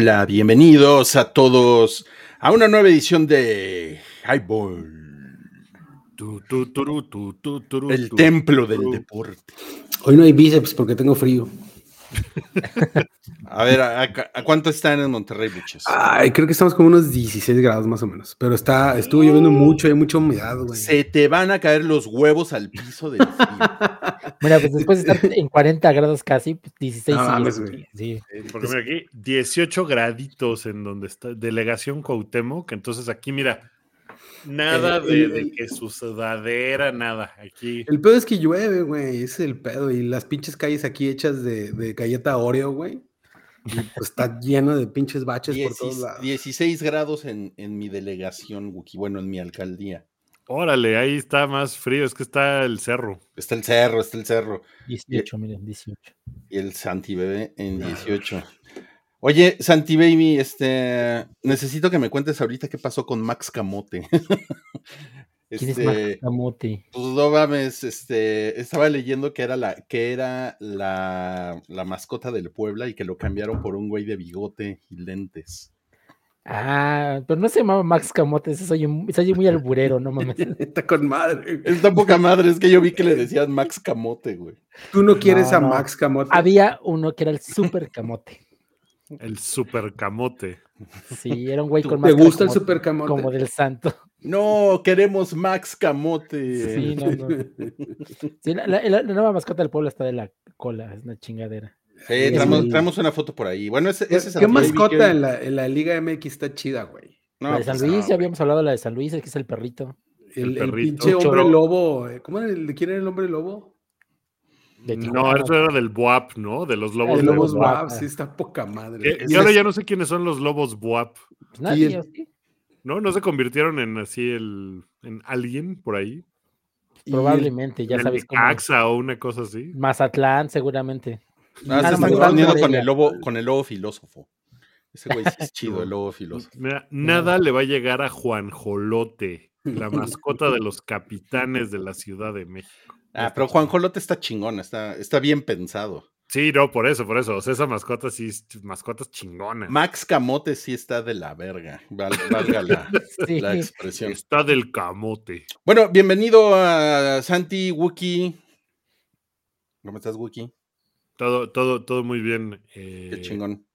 Hola, bienvenidos a todos a una nueva edición de Highball. Tu, tu, turu, tu, tu, turu, El tu, templo del deporte. Hoy no hay bíceps porque tengo frío. A ver, ¿a, a- a cuánto están en Monterrey, buches? Ay, creo que estamos como unos 16 grados más o menos. Pero está, estuvo lloviendo mucho, hay mucha humedad, güey. Se te van a caer los huevos al piso del frío. Mira, pues después de estar en 40 grados casi, pues 16 No sí, mames, es- güey. sí. Eh, Porque mira aquí, 18 graditos en donde está Delegación Cuauhtémoc. Entonces aquí, mira, nada Eh, de, el- de que su sudadera, nada. Aquí. El pedo es que llueve, güey. Ese es el pedo. Y las pinches calles aquí hechas de, de galleta Oreo, güey. y, pues, está lleno de pinches baches por todos lados. 16 grados en, en mi delegación, Wookie. Bueno, en mi alcaldía. Órale, ahí está más frío, es que está el cerro. Está el cerro, está el cerro. 18, miren, 18. Y el Santi Bebé en 18. Oye, Santi Baby, este, necesito que me cuentes ahorita qué pasó con Max Camote. ¿Quién es Este, Max Camote? Pues no mames, este, estaba leyendo que era la, que era la, la mascota del Puebla y que lo cambiaron por un güey de bigote y lentes. Ah, pero no se llamaba Max Camote, ese soy, un- soy muy alburero, no mames. Está con madre. güey. Es tan poca madre, es que yo vi que le decían Max Camote, güey. Tú no quieres No, a no. Max Camote. Había uno que era el Super Camote. El super camote. Sí, era un güey ¿Tú- con ¿Te máscara gusta el como- Super Camote? Como del santo. No, queremos Max Camote. Sí, no, no. Sí, la, la- la nueva mascota del pueblo está de la cola, es una chingadera. Sí, Es traemos, el- traemos una foto por ahí. Bueno, ese, ese ¿Qué mascota que- en la, en la Liga MX está chida, güey? No, la de San pues, Luis, no, ya habíamos hablado de la de San Luis, que es el perrito. El, El el perrito. pinche hombre lobo. eh, ¿Cómo era el, ¿De quién era el hombre lobo? De No, eso era del BUAP, ¿no? De los lobos. El de Lobos Guapa. Wap, sí, está poca madre. Que- Y ahora ya no sé quiénes son los lobos BUAP. Pues nadie. ¿No? ¿No se convirtieron en así el. en alguien por ahí? Probablemente, ya sabes cómo. Necaxa o una cosa así. Mazatlán, seguramente. Ah, se están confundiendo con el lobo, con el lobo filósofo. Ese güey sí es chido, el lobo filósofo. Mira, nada le va a llegar a Juan Jolote, la mascota de los capitanes de la Ciudad de México. Ah, pero Juan Jolote está chingón, está, está bien pensado. Sí, no, por eso, por eso. O sea, esa mascota sí es mascota es chingona. Max Camote sí está de la verga, val- valga la, Sí. la expresión. Está del camote. Bueno, bienvenido a Santi Wookie. ¿Cómo estás, Wookie? Todo, todo, todo muy bien. Qué eh, chingón.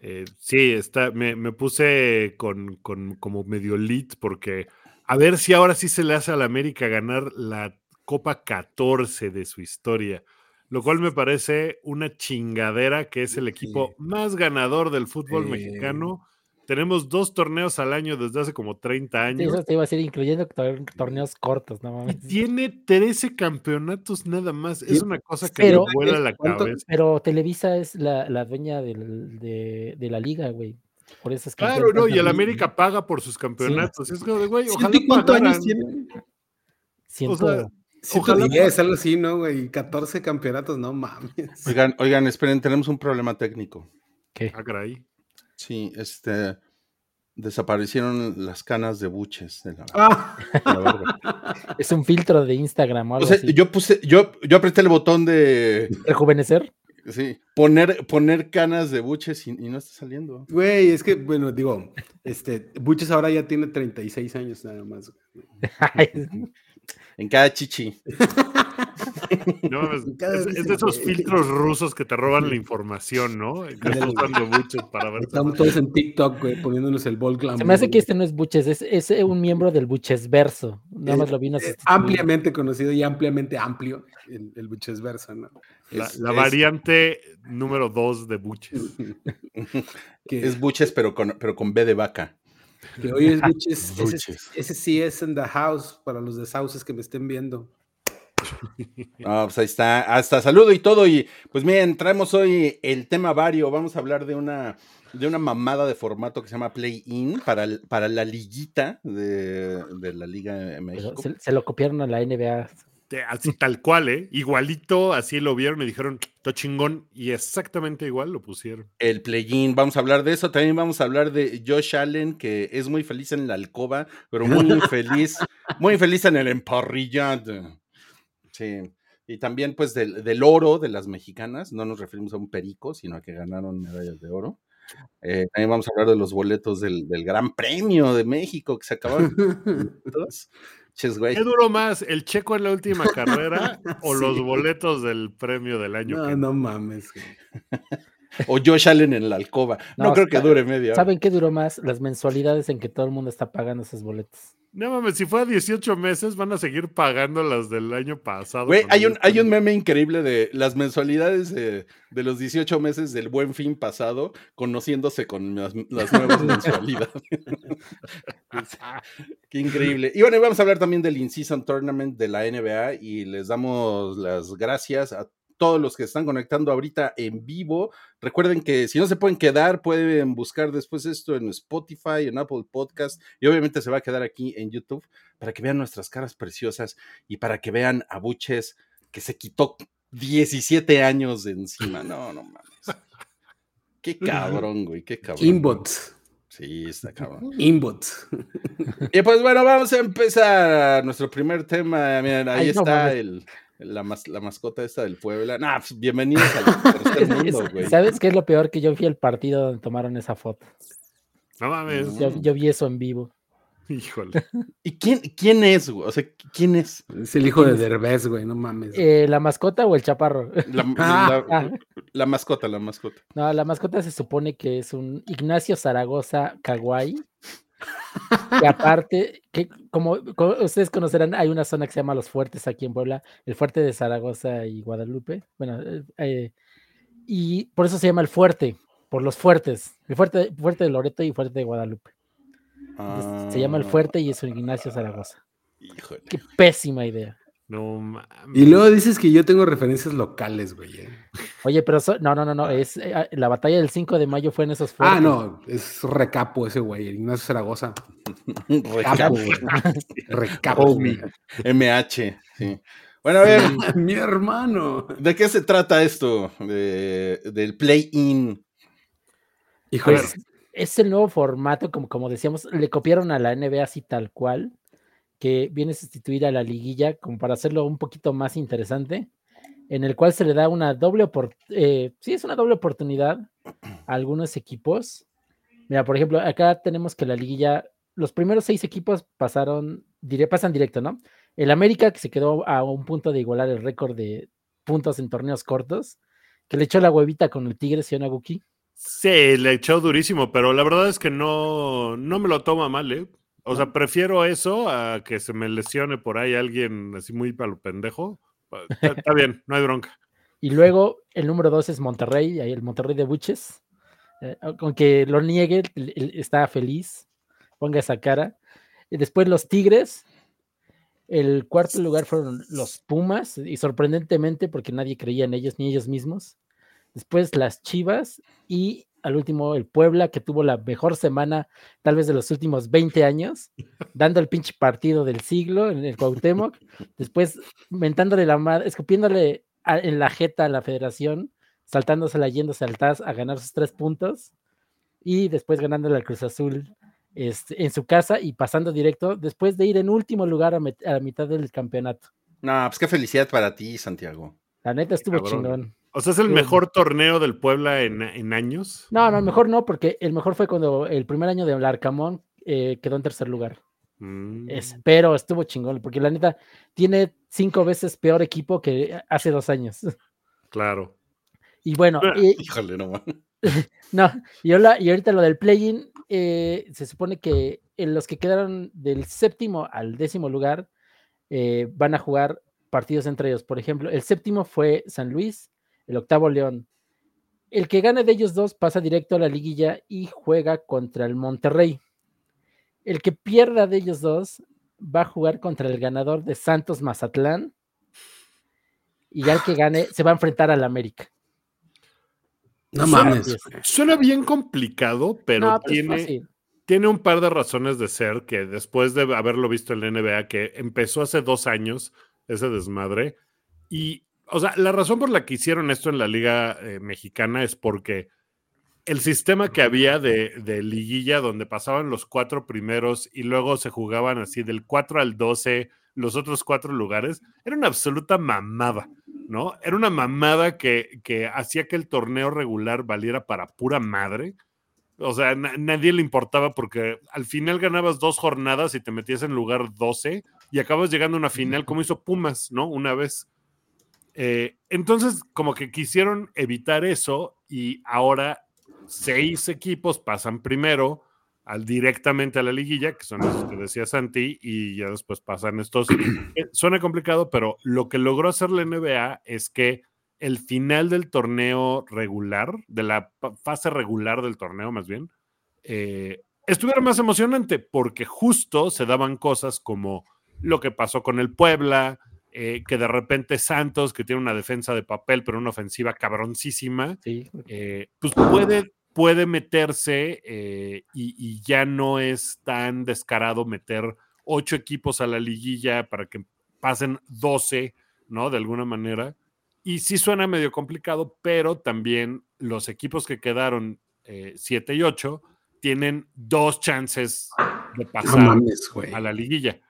eh, sí, está, me, me puse con, con como medio lit porque a ver si ahora sí se le hace a la América ganar la Copa 14 de su historia. Lo cual me parece una chingadera que es el equipo más ganador del fútbol Sí. mexicano. Tenemos dos torneos al año desde hace como 30 Sí, años. eso te iba a decir, incluyendo tor- torneos cortos, no Y mames. tiene 13 campeonatos nada más. Sí, Es una cosa que pero- me vuela la ¿cuánto- cabeza. Pero Televisa es la, la dueña del- de, de la liga, güey. Por eso es que. Claro, no, y el América paga por sus campeonatos. Es como de, güey, ojalá ¿Ciento y cuántos años tiene? Siento, o sea, 110, algo así, ¿no, güey? 14 campeonatos, no mames. Oigan, oigan, esperen, tenemos un problema técnico. ¿qué? Ah, caray. Sí, este. Desaparecieron las canas de buches de la, Ah, de la verga. Es un filtro de Instagram o O algo sea, así. yo puse, yo, yo apreté el botón de ¿Rejuvenecer? sí, poner, poner canas de buches y, y no está saliendo. güey, es que, bueno, digo, este, Buches ahora ya tiene 36 años nada más. En cada chichi. No, Cada es, de esos filtros rusos que te roban la información, ¿no? Que estás Ándale. usando muchos para ver. Estamos todos en TikTok, güey, poniéndonos el bol glamour. Se me hace que este no es Buches, es, es un miembro del Buches verso. Nada más lo vino a ampliamente conocido y ampliamente amplio el, el Buches verso, ¿no? La, Es- la es- variante número dos de Buches. Que, Es buches, pero con, pero con B de vaca. Que hoy es Buches, ese, ese sí es en the house para los de sauces que me estén viendo. Ah, pues ahí está. Hasta saludo y todo. Y pues miren, traemos hoy el tema vario. Vamos a hablar de una, de una mamada de formato que se llama Play-In para, para la liguita de, de la Liga de Pero México. se, se lo copiaron a la NBA. Te- Así tal cual, ¿eh? Igualito, así lo vieron y dijeron, to chingón, y exactamente igual lo pusieron. El play-in, vamos a hablar de eso. También vamos a hablar de Josh Allen, que es muy feliz en la alcoba, pero muy infeliz, muy feliz en el emparrillado. Sí. Y también, pues, del, del oro de las mexicanas. No nos referimos a un perico, sino a que ganaron medallas de oro. Eh, también vamos a hablar de los boletos del, del Gran Premio de México que se acabaron. güey. ¿Qué duró más, el checo en la última carrera o Sí. los boletos del premio del año? No, que- no mames. güey. O Josh Allen en la alcoba. No, No, creo que dure media hora. ¿Saben qué duró más? Las mensualidades en que todo el mundo está pagando esos boletos. No mames, si fue a 18 meses, van a seguir pagando las del año pasado. Güey, hay un, hay un meme increíble de las mensualidades de, de los 18 meses del buen fin pasado, conociéndose con las, las nuevas mensualidades. Qué increíble. Y bueno, y vamos a hablar también del In-Season Tournament de la NBA y les damos las gracias a todos los que están conectando ahorita en vivo. Recuerden que si no se pueden quedar, pueden buscar después esto en Spotify, en Apple Podcast y obviamente se va a quedar aquí en YouTube para que vean nuestras caras preciosas y para que vean a Buches que se quitó 17 años de encima. No, no mames. Qué cabrón, güey, qué cabrón. Inbots. Sí, está cabrón. Inbots. Y pues bueno, vamos a empezar nuestro primer tema. Miren, ahí Ay, no está mames. el, la, mas- la mascota esta del Puebla. Nah, pues, bienvenidos al tercer Es- mundo, güey. ¿Sabes qué es lo peor? Que yo fui al partido donde tomaron esa foto. No mames. Yo, yo vi eso en vivo. Híjole. ¿Y quién, quién es, güey? O sea, ¿quién es? Es el hijo de Derbez, güey, no mames. Eh, ¿La mascota o el chaparro? La, Ah, la- ah. la mascota, la mascota. No, la mascota se supone que es un Ignacio Zaragoza Kawaii. Y aparte, que como, como ustedes conocerán, hay una zona que se llama Los Fuertes aquí en Puebla, el fuerte de Zaragoza y Guadalupe. Bueno, eh, eh, y por eso se llama el fuerte, por los fuertes, el fuerte, fuerte de Loreto y fuerte de Guadalupe. Entonces, Se llama el Ah, fuerte y es un Ignacio Zaragoza. Híjole. Qué pésima idea. No mames. Y luego dices que yo tengo referencias locales, güey. eh. Oye, pero so- no, no, no, no, es eh, ah, la batalla del 5 de mayo fue en esos fuertes. Ah, no, es recapo ese güey, el Ignacio Zaragoza. Recapo. Homie. güey. MH, sí. Bueno, a ver, Mi hermano. ¿de qué se trata esto? De- del play-in. Híjole. Pues es el nuevo formato, como, como decíamos, le copiaron a la NBA así tal cual, que viene a sustituir a la liguilla como para hacerlo un poquito más interesante, en el cual se le da una doble oportunidad, sí, es una doble oportunidad a algunos equipos. Mira, por ejemplo, acá tenemos que la liguilla, los primeros seis equipos pasaron, dire- pasan directo, ¿no? El América, que se quedó a un punto de igualar el récord de puntos en torneos cortos, que le echó la huevita con el Tigres y Onaguki. Sí, le echó durísimo, pero la verdad es que no, no me lo toma mal, ¿eh? O sea, prefiero eso a que se me lesione por ahí alguien así muy para lo pendejo. Está, bien, no hay bronca. Y luego el número dos es Monterrey, el Monterrey de Buches. Eh, aunque lo niegue, está feliz. Ponga esa cara. Y después los Tigres. El cuarto lugar fueron los Pumas, y sorprendentemente, porque nadie creía en ellos ni ellos mismos. Después las Chivas y al último el Puebla, que tuvo la mejor semana tal vez de los últimos 20 años, dando el pinche partido del siglo en el Cuauhtémoc. Después mentándole la madre, escupiéndole a- en la jeta a la federación, saltándosela yéndose al TAS a ganar sus tres puntos y después ganándole al Cruz Azul este, en su casa y pasando directo después de ir en último lugar a, la mitad del campeonato. No, pues qué felicidad para ti, Santiago. La neta estuvo Cabrón. chingón. O sea, es el mejor torneo del Puebla en, en años. No, no, mejor no, porque el mejor fue cuando el primer año de Arcamón eh, quedó en tercer lugar. Mm. Es- pero estuvo chingón, porque la neta tiene cinco veces peor equipo que hace dos años. Claro. Y bueno, Ah, y- Híjole, no. No, y ahorita lo del play-in, eh, se supone que en los que quedaron del séptimo al décimo lugar eh, van a jugar partidos entre ellos. Por ejemplo, el séptimo fue San Luis, el octavo León. El que gane de ellos dos pasa directo a la liguilla y juega contra el Monterrey. El que pierda de ellos dos va a jugar contra el ganador de Santos Mazatlán. Y ya el que gane se va a enfrentar al América. No Suena- mames. es. Suena bien complicado, pero, No, pero tiene, tiene un par de razones de ser que después de haberlo visto en la NBA, que empezó hace dos años ese desmadre, y, o sea, la razón por la que hicieron esto en la Liga eh, Mexicana es porque el sistema que había de, liguilla donde pasaban los cuatro primeros y luego se jugaban así del 4 al 12 los otros cuatro lugares, era una absoluta mamada, ¿no? Era una mamada que, que hacía que el torneo regular valiera para pura madre. O sea, na- nadie le importaba porque al final ganabas dos jornadas y te metías en lugar 12 y acabas llegando a una final como hizo Pumas, ¿no? Una vez. Eh, entonces, como que quisieron evitar eso y ahora seis equipos pasan primero al, directamente a la liguilla, que son esos que decía Santi, y ya después pasan estos. Eh, Suena complicado, pero lo que logró hacer la NBA es que el final del torneo regular, de la fase regular del torneo más bien, eh, estuviera más emocionante porque justo se daban cosas como lo que pasó con el Puebla, eh, que de repente Santos, que tiene una defensa de papel, pero una ofensiva cabroncísima, Sí, eh, pues puede, puede meterse eh, y, y ya no es tan descarado meter ocho equipos a la liguilla para que pasen 12, ¿no? De alguna manera. Y sí suena medio complicado, pero también los equipos que quedaron 7 y 8 tienen dos chances de No pasar mames, a la liguilla.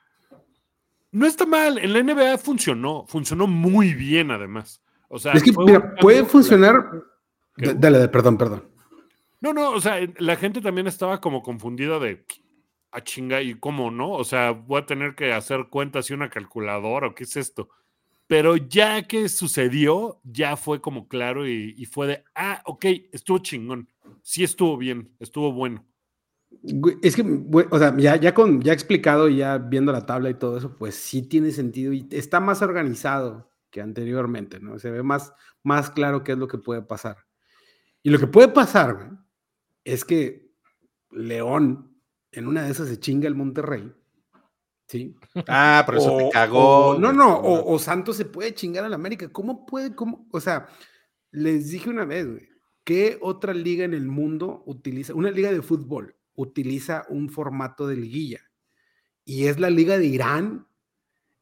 No está mal, en la NBA funcionó, funcionó muy bien además. O sea, Es que, mira, puede la- funcionar. Dale, perdón, perdón. No, no, o sea, la gente también estaba como confundida de a chinga y cómo no, o sea, voy a tener que hacer cuentas y una calculadora o qué es esto. Pero ya que sucedió, ya fue como claro y, y fue de, ah, ok, estuvo chingón, sí estuvo bien, estuvo bueno. Es que, o sea, ya, ya, con, ya explicado y ya viendo la tabla y todo eso, pues sí tiene sentido y está más organizado que anteriormente, ¿no? Se ve más, más claro qué es lo que puede pasar. Y lo que puede pasar, güey, es que León, en una de esas se chinga el Monterrey, ¿sí? Ah, por eso O- te cagó. o- no, no, o, o Santos se puede chingar al América. ¿Cómo puede? Cómo? O sea, les dije una vez, güey, ¿qué otra liga en el mundo utiliza, una liga de fútbol, utiliza un formato de liguilla? Y es la liga de Irán.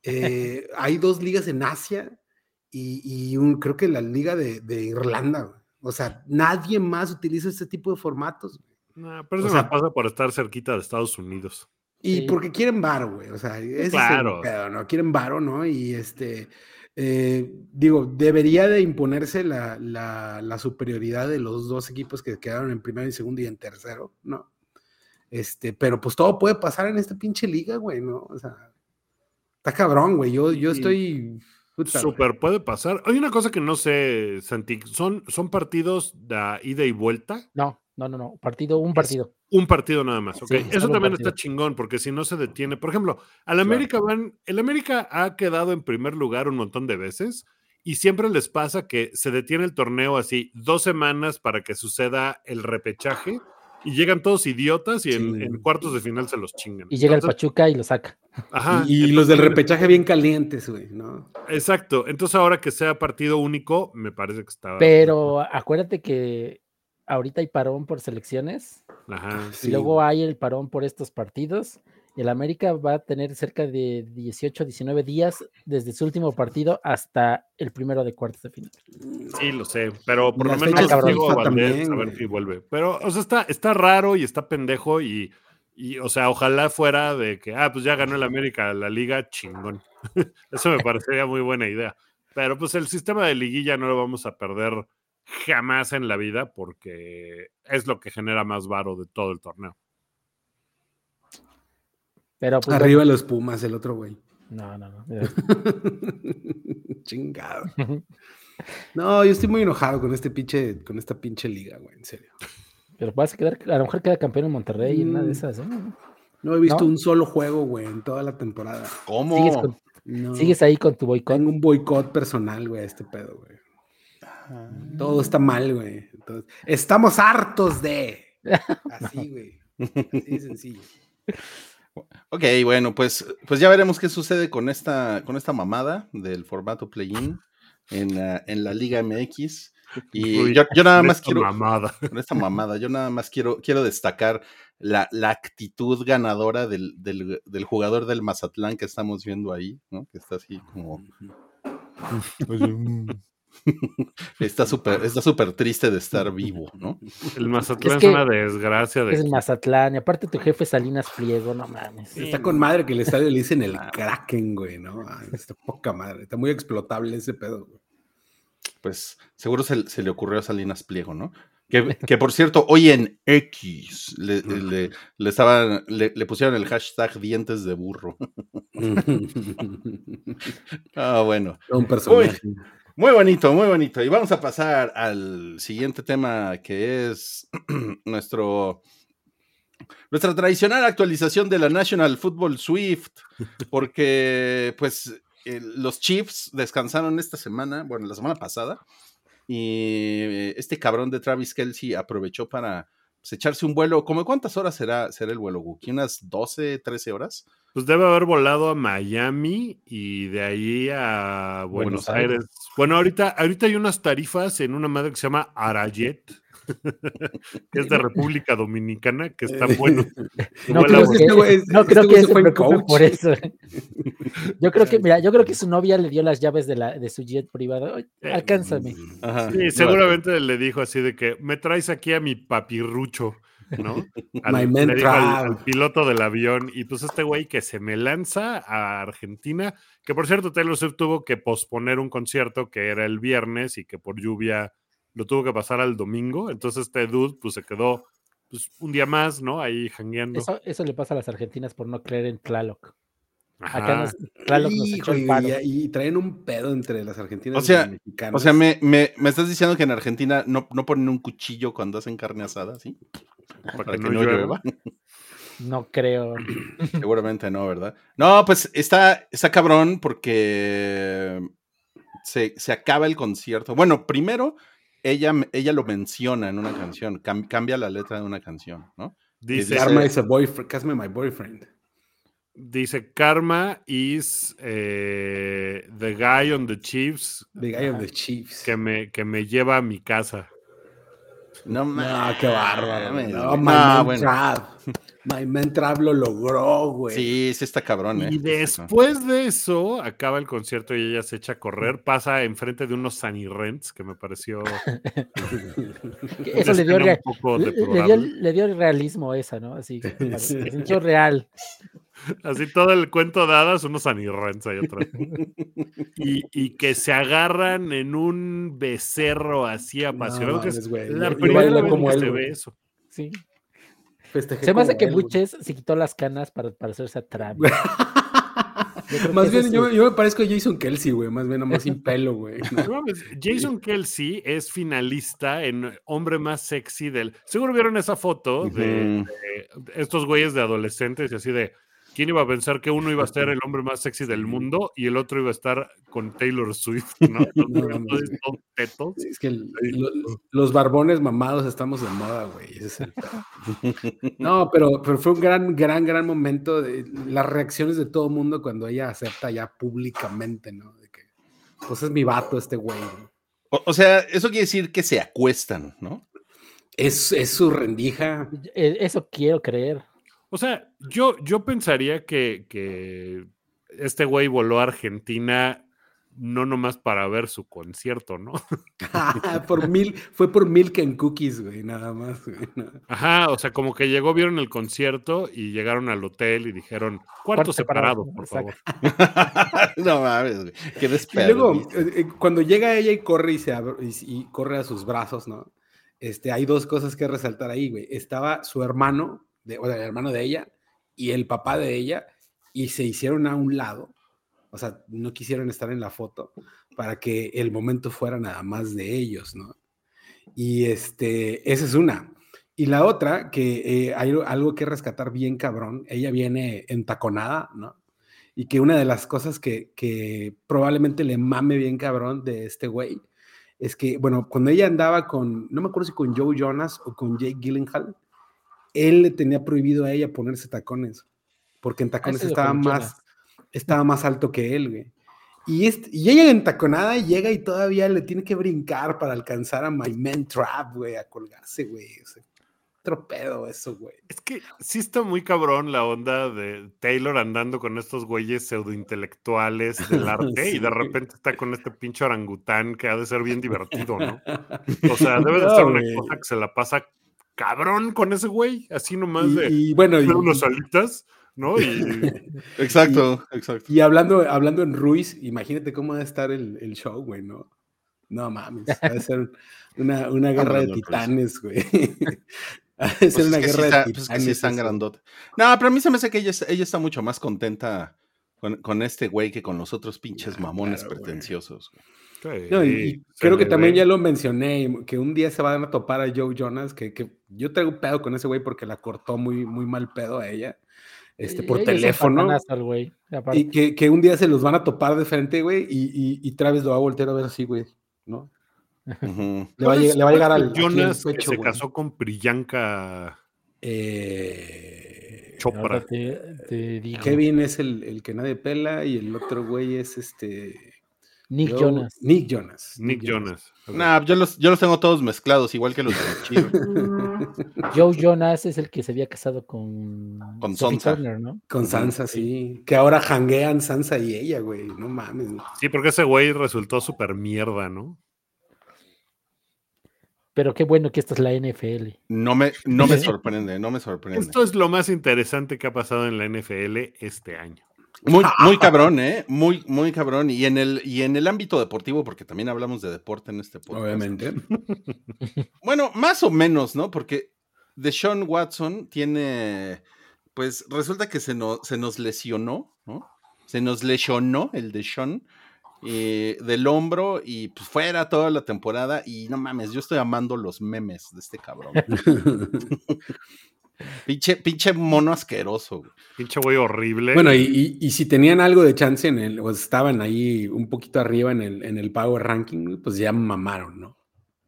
eh, hay dos ligas en Asia y, y un, creo que la liga de, de Irlanda. güey. O sea, nadie más utiliza este tipo de formatos. Nah, pero O eso sea- me pasa por estar cerquita de Estados Unidos. Y Sí. porque quieren varo, güey. O sea, ese Claro. es el pedo, ¿no? Quieren varo, ¿no? Y este, eh, digo, debería de imponerse la, la- la superioridad de los dos equipos que quedaron en primero y segundo y en tercero, ¿no? Este, pero pues todo puede pasar en esta pinche liga, güey, ¿no? O sea, está cabrón, güey. Yo, yo estoy. puta, güey. Súper puede pasar. Hay una cosa que no sé, Santi, ¿son, son partidos de ida y vuelta? No, no, no, no. Partido, un partido. Un partido nada más, ¿ok? Sí, Eso también partido. está chingón, porque si no se detiene. Por ejemplo, al América van, el América ha quedado en primer lugar un montón de veces y siempre les pasa que se detiene el torneo así dos semanas para que suceda el repechaje y llegan todos idiotas y en, Sí. en cuartos de final se los chingan. Y llega el Pachuca y lo saca. ajá, y, y los del repechaje bien calientes, güey, ¿no? Exacto. Entonces ahora que sea partido único, me parece que está. Pero acuérdate que ahorita hay parón por selecciones Ajá. Sí, y luego hay el parón por estos partidos. El América va a tener cerca de 18, 19 días desde su último partido hasta el primero de cuartos de final. Sí, lo sé, pero por lo menos Diego FIFA Valdés, también, a ver si vuelve. Pero, o sea, está, está raro y está pendejo y, y, o sea, ojalá fuera de que, ah, pues ya ganó el América la liga, chingón. Eso me parecería muy buena idea. Pero pues el sistema de liguilla no lo vamos a perder jamás en la vida porque es lo que genera más varo de todo el torneo. Pero pues, Arriba los Pumas, el otro, güey. No, no, no. Chingado. No, yo estoy muy enojado con este pinche, con esta pinche liga, güey, en serio. Pero vas a quedar, a lo mejor queda campeón en Monterrey en una de Mm. esas. ¿eh? No he visto ¿No? un solo juego, güey, en toda la temporada. ¿Cómo? Sigues, con- No. sigues ahí con tu boicot. Tengo un boicot personal, güey, a este pedo, güey. Todo está mal, güey. Entonces, estamos hartos de. Así, güey. Así de sencillo. Ok, bueno, pues, pues ya veremos qué sucede con esta, con esta mamada del formato play-in en la, en la Liga MX. Y Uy, yo, yo nada con más esta quiero, mamada. con esta mamada, yo nada más quiero, quiero destacar la, la actitud ganadora del, del, del jugador del Mazatlán que estamos viendo ahí, ¿no? Que está así como, está súper, está súper triste de estar vivo, ¿no? El Mazatlán es, que una desgracia de Es el Mazatlán. Y aparte tu jefe Salinas Pliego, no mames. Está con madre que el estadio le dicen el Kraken, güey, ¿no? Ah, Está poca madre. Está muy explotable ese pedo, güey. Pues seguro se, se le ocurrió a Salinas Pliego, ¿no? Que, que, por cierto, hoy en X le, le, le estaban, le, le, pusieron el hashtag dientes de burro. ah, bueno. Un personaje. Muy, bonito, muy bonito. Y vamos a pasar al siguiente tema que es nuestro nuestra tradicional actualización de la National Football Swift, porque pues eh, los Chiefs descansaron esta semana, bueno, la semana pasada, y este cabrón de Travis Kelsey aprovechó para pues, echarse un vuelo. ¿Cómo cuántas horas será, será el vuelo, Guki? ¿Unas 12, 13 horas? Pues debe haber volado a Miami y de ahí a Buenos, Buenos Aires. Aires. Bueno, ahorita, ahorita hay unas tarifas en una madre que se llama Arayet, que es de República Dominicana, que está bueno. No creo que, no creo que se preocupe por eso. Yo creo que, mira, yo creo que su novia le dio las llaves de, la, de su jet privado. Alcánzame. Ajá. Sí, seguramente le dijo así de que me traes aquí a mi papirrucho. ¿No? Al, le dijo al, al, piloto del avión y pues este güey que se me lanza a Argentina, que por cierto Taylor Swift tuvo que posponer un concierto que era el viernes y que por lluvia lo tuvo que pasar al domingo, entonces este dude pues se quedó pues, un día más, ¿no? Ahí jangueando. Eso, eso le pasa a las argentinas por no creer en Tlaloc. Ajá. Acá nos, Tlaloc nos Hijo, echó el paro. Y, y, traen un pedo entre las argentinas o sea, y las mexicanas. O sea, me, me, me, estás diciendo que en Argentina no, no, ponen un cuchillo cuando hacen carne asada, ¿sí? Para, Para que, que, no, llueva. llueva. No creo. Seguramente no, ¿verdad? No, pues está, está cabrón porque se, se acaba el concierto. Bueno, primero ella, ella lo menciona en una canción, cam, cambia la letra de una canción, ¿no? Dice, Karma is a boyfriend, Casme my boyfriend. Dice, Karma is eh, the guy on the Chiefs. The guy on the Chiefs. Que me, que me lleva a mi casa. No, no qué bárbaro. No, no, bueno. My Man Trap lo logró, güey. Sí, sí está cabrón, ¿eh? Y después de eso, acaba el concierto y ella se echa a correr, pasa enfrente de unos Sunny Rents, que me pareció. eso le dio, le, le, dio, le dio realismo a esa, ¿no? Así, se sintió real. Así todo el cuento de hadas, unos Rents ahí atrás. y, y, que se agarran en un becerro así apasionado. No, que es güey. la primera vez como que él, se güey. ve eso. Sí. Se me hace que Buches se quitó las canas para, para hacerse a Trump. más bien, yo, yo, me parezco a Jason Kelsey, güey. Más bien, más sin pelo, güey. No, Jason Kelsey es finalista en Hombre Más Sexy del. Seguro vieron esa foto uh -huh. de, de, estos güeyes de adolescentes y así de. ¿Quién iba a pensar que uno iba a ser el hombre más sexy del mundo y el otro iba a estar con Taylor Swift? ¿no? no, no, no. tetos. Es que el, lo, los barbones mamados estamos de moda, güey. Es el... no, pero, pero, fue un gran, gran, gran momento de las reacciones de todo el mundo cuando ella acepta ya públicamente, ¿no? De que, pues es mi vato este güey. ¿no? O, o, sea, eso quiere decir que se acuestan, ¿no? Es, es su rendija. Eh, Eso quiero creer. O sea, yo, yo pensaría que, que este güey voló a Argentina no nomás para ver su concierto, ¿no? por mil, fue por Milk and Cookies, güey, nada más. Güey, no. Ajá, o sea, como que llegó, vieron el concierto y llegaron al hotel y dijeron, cuarto, cuarto separado, separado, por favor. no mames, güey, qué Y luego, eh, cuando llega ella y corre y, se abre, y, y corre a sus brazos, ¿no? Este, hay dos cosas que resaltar ahí, güey. Estaba su hermano, o el hermano de ella y el papá de ella, y se hicieron a un lado, o sea, no quisieron estar en la foto para que el momento fuera nada más de ellos, ¿no? Y este, esa es una. Y la otra, que eh, hay algo que rescatar bien cabrón, ella viene entaconada, ¿no? Y que una de las cosas que, que probablemente le mame bien cabrón de este güey es que, bueno, cuando ella andaba con, no me acuerdo si con Joe Jonas o con Jake Gyllenhaal, él le tenía prohibido a ella ponerse tacones, porque en tacones estaba más, estaba más alto que él, güey. Y, este, y ella entaconada llega y todavía le tiene que brincar para alcanzar a My Man Trap, güey, a colgarse, güey. O sea, tropedo eso, güey. Es que sí está muy cabrón la onda de Taylor andando con estos güeyes pseudointelectuales del arte sí, y de repente está con este pinche orangután que ha de ser bien divertido, ¿no? O sea, debe de no, ser una güey. cosa que se la pasa cabrón con ese güey, así nomás de y, y bueno, y, unos alitas, ¿no? Y, exacto, exacto. Y hablando, hablando en Ruiz, imagínate cómo va a estar el, el show, güey, ¿no? No mames, va a ser una, una guerra de titanes, güey. Va a Pues ser es una que sí guerra está- de pues es titanes. que sí están eso. grandote. No, pero a mí se me hace que ella, es- ella está mucho más contenta con, con este güey que con los otros pinches mamones claro, pretenciosos. güey. Sí, No, y, y se creo que también ve. ya lo mencioné, que un día se van a topar a Joe Jonas, que, que yo traigo pedo con ese güey porque la cortó muy, muy mal pedo a ella, este, por teléfono. al güey. Y que, que un día se los van a topar de frente, güey, y, y, y Travis lo va a voltear a ver así, güey, ¿no? Le va, a ¿Cuál lleg- es- le va a cuál llegar al Jonas que pecho, se güey. casó con Priyanka Eh, Chopra. Ahora te, te digo. Kevin es el, el que nadie pela y el otro güey es este... Nick Jonas. Nick Jonas. Nick Jonas. Nah, yo los, yo los tengo todos mezclados, igual que los de. Joe Jonas es el que se había casado con, Con Sansa. Turner, ¿no? Con Sansa, sí. Que ahora janguean Sansa y ella, güey. No mames. güey. Sí, porque ese güey resultó súper mierda, ¿no? Pero qué bueno que esta es la NFL. No me, no me sorprende, no me sorprende. Esto es lo más interesante que ha pasado en la NFL este año. Muy, muy cabrón, ¿eh? Muy, muy cabrón. Y en, el, y en el ámbito deportivo, porque también hablamos de deporte en este podcast. Obviamente. Bueno, más o menos, ¿no? Porque Deshaun Watson tiene, pues resulta que se, no- se nos lesionó, ¿no? Se nos lesionó el Deshaun eh, del hombro y pues fuera toda la temporada y no mames, yo estoy amando los memes de este cabrón. pinche, pinche mono asqueroso. güey. Pinche güey horrible. bueno, y, y- y si tenían algo de chance en el, o estaban ahí un poquito arriba en el, en el Power Ranking, pues ya mamaron, ¿no?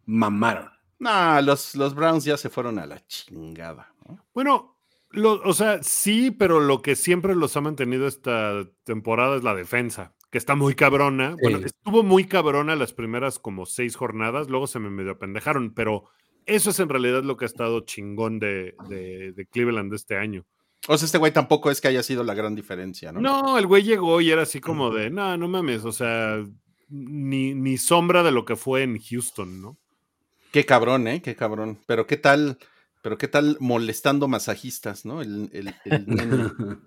Mamaron. Nah, los, los Browns ya se fueron a la chingada. ¿no? Bueno, lo- o sea, sí, pero lo que siempre los ha mantenido esta temporada es la defensa, que está muy cabrona. Bueno, estuvo muy cabrona las primeras como seis jornadas, luego se me medio apendejaron, pero eso es en realidad lo que ha estado chingón de, de- de Cleveland este año. O sea, este güey tampoco es que haya sido la gran diferencia, ¿no? No, el güey llegó y era así como de, no, no mames, o sea, ni, ni sombra de lo que fue en Houston, ¿no? Qué cabrón, ¿eh? Qué cabrón. Pero qué tal, pero qué tal molestando masajistas, ¿no? El, el, el.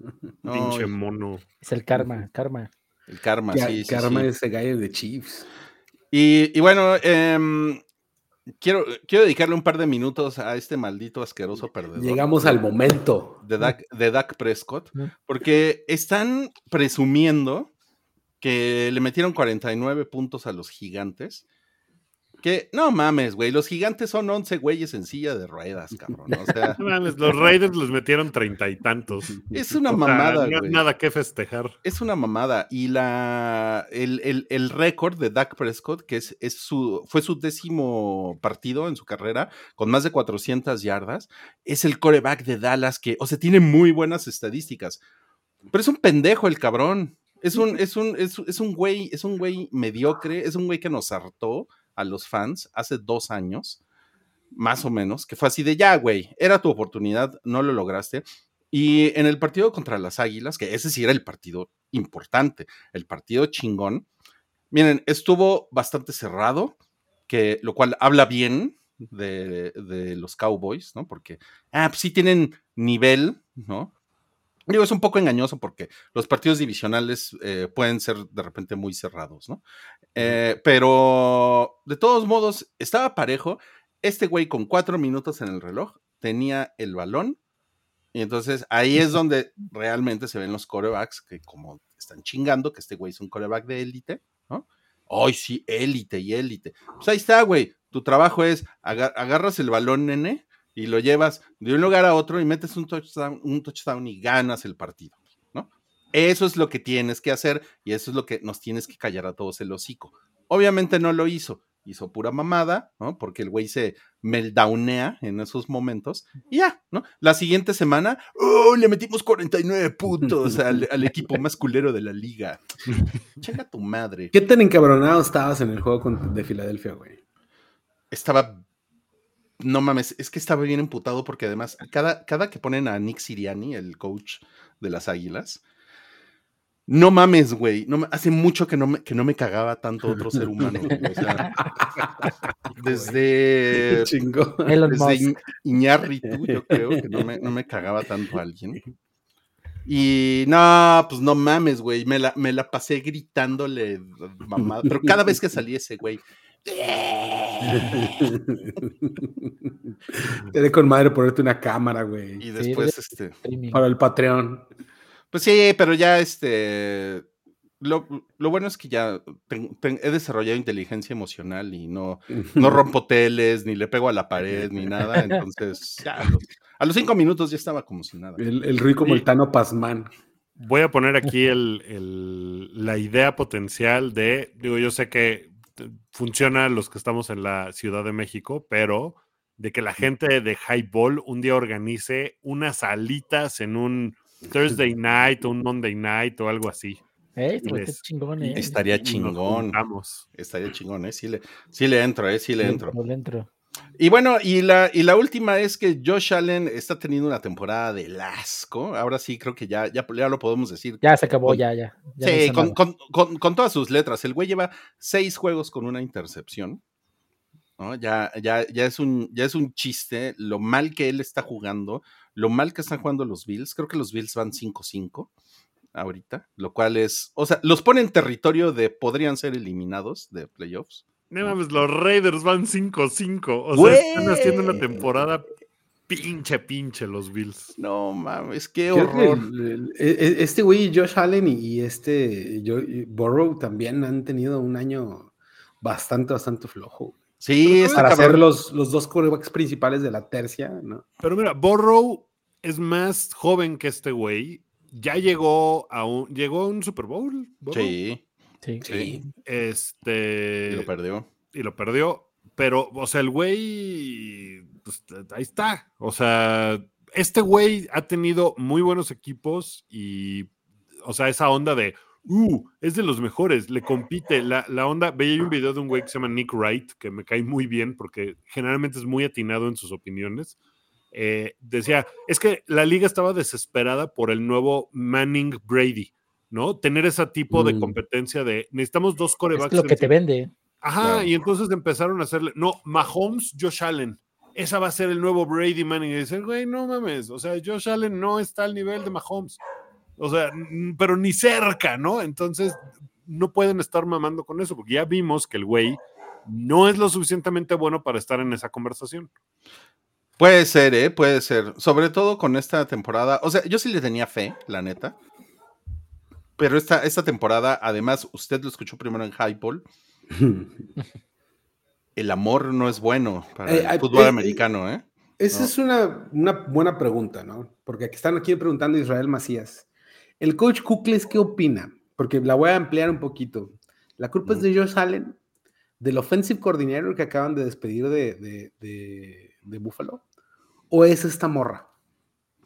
No, Pinche el- mono. Es el karma, karma. el karma, Ya- sí, sí, Karma sí. ese gallo de Chiefs. Y, y bueno, em, quiero, quiero dedicarle un par de minutos a este maldito asqueroso perdedor. Llegamos al momento. de Dak, de Dak Prescott, porque están presumiendo que le metieron 49 puntos a los gigantes. Que no mames, güey, los gigantes son 11 güeyes en silla de ruedas, cabrón. O sea, No mames, los Raiders los metieron treinta y tantos. es una O sea, mamada, no hay nada que festejar. Es una mamada. Y la el, el- el récord de Dak Prescott, que es, es su, fue su décimo partido en su carrera, con más de 400 yardas, es el coreback de Dallas, que, o sea, tiene muy buenas estadísticas. Pero es un pendejo el cabrón. Es un, es un, es, es un güey, es un güey mediocre, es un güey que nos hartó a los fans hace dos años, más o menos, que fue así de ya, güey, era tu oportunidad, no lo lograste. Y en el partido contra las Águilas, que ese sí era el partido importante, el partido chingón, miren, estuvo bastante cerrado, que, lo cual habla bien de, de los Cowboys, ¿no? Porque, ah, pues sí tienen nivel, ¿no? Digo, es un poco engañoso porque los partidos divisionales eh, pueden ser de repente muy cerrados, ¿no? Eh, pero de todos modos, estaba parejo. Este güey con cuatro minutos en el reloj tenía el balón. Y entonces ahí es donde realmente se ven los corebacks que como están chingando, que este güey es un coreback de élite, ¿no? Ay, sí, élite y élite. Pues ahí está, güey. Tu trabajo es aga- agarras el balón, nene, y lo llevas de un lugar a otro y metes un touchdown, un touchdown y ganas el partido, ¿no? Eso es lo que tienes que hacer y eso es lo que nos tienes que callar a todos el hocico. Obviamente no lo hizo, hizo pura mamada, ¿no? Porque el güey se meltdownea en esos momentos y ya, ¿no? La siguiente semana, ¡oh! Le metimos 49 puntos al, al equipo más culero de la liga. Chenga tu madre. ¿Qué tan encabronado estabas en el juego con- de Filadelfia, güey? Estaba. No mames, es que estaba bien emputado porque además, cada, cada que ponen a Nick Siriani, el coach de las águilas, no mames, güey. No, hace mucho que no, me, que no me cagaba tanto otro ser humano. güey, o sea, desde. Chingo. Elon Desde Musk. Iñ- Iñárritu, yo creo que no me, no me cagaba tanto alguien. Y no, pues no mames, güey. Me la, me la pasé gritándole mamada. Pero cada vez que salía ese güey, Te de con madre ponerte una cámara, güey. Y después, de- este. streaming. Para el Patreon. Pues sí, pero ya este. Lo, lo bueno es que ya ten- ten- he desarrollado inteligencia emocional y no, no rompo teles, ni le pego a la pared, ni nada. Entonces, a los, a los cinco minutos ya estaba como si nada. El, el Rui como Sí. el Tano Pazman. Voy a poner aquí el, el- la idea potencial de, digo, yo sé que funciona los que estamos en la Ciudad de México, pero de que la gente de Highball un día organice unas alitas en un Thursday night o un Monday night o algo así. Este les- está chingón, eh. Estaría chingón. Estaría chingón, ¿eh? Sí le, sí le entro, ¿eh? Sí le entro. entro, le entro. Y bueno, y la, y la última es que Josh Allen está teniendo una temporada de asco. Ahora sí creo que ya, ya, ya lo podemos decir. Ya se acabó, Con- ya, ya. ya sí, con, con- con- con todas sus letras. El güey lleva seis juegos con una intercepción. ¿no? Ya, ya, ya, es un, ya es un chiste lo mal que él está jugando, lo mal que están jugando los Bills. Creo que los Bills van 5-5 ahorita, lo cual es, o sea, los pone en territorio de podrían ser eliminados de playoffs. No mames, los Raiders van 5-5. O Güey. sea, están haciendo una temporada pinche, pinche los Bills. No mames, qué horror. el- e- este güey, Josh Allen y, este yo- y Burrow también han tenido un año bastante, bastante flojo. Sí, este Para ser los, los dos quarterbacks principales de la tercia, ¿no? Pero mira, Borrow es más joven que este güey. Ya llegó a un, llegó a un Super Bowl. Burrow. Sí, Sí. sí, Este. y lo perdió. y lo perdió. Pero, o sea, el güey, pues, ahí está. O sea, este güey ha tenido muy buenos equipos y, o sea, esa onda de, uh, es de los mejores, le compite. La, la onda, veía un video de un güey que se llama Nick Wright, que me cae muy bien porque generalmente es muy atinado en sus opiniones. Eh, decía, es que la liga estaba desesperada por el nuevo Manning Brady, ¿no? Tener ese tipo de Mm. competencia de, necesitamos dos corebacks. Es lo que te vende. Ajá, Claro. y entonces empezaron a hacerle, no, Mahomes, Josh Allen. Esa va a ser el nuevo Brady Manning. Y dicen, güey, no mames. O sea, Josh Allen no está al nivel de Mahomes. O sea, pero ni cerca, ¿no? Entonces, no pueden estar mamando con eso, porque ya vimos que el güey no es lo suficientemente bueno para estar en esa conversación. Puede ser, ¿eh? Puede ser. Sobre todo con esta temporada. O sea, yo sí le tenía fe, la neta. Pero esta, esta temporada, además, usted lo escuchó primero en Highball. El amor no es bueno para Eh, el eh, fútbol eh, americano, ¿eh? Esa No. es una, una buena pregunta, ¿no? Porque aquí están aquí preguntando Israel Macías. ¿El coach Kukles qué opina? Porque la voy a ampliar un poquito. ¿La culpa es de Josh Allen? ¿Del offensive coordinator que acaban de despedir de, de, de- de Buffalo? ¿O es esta morra?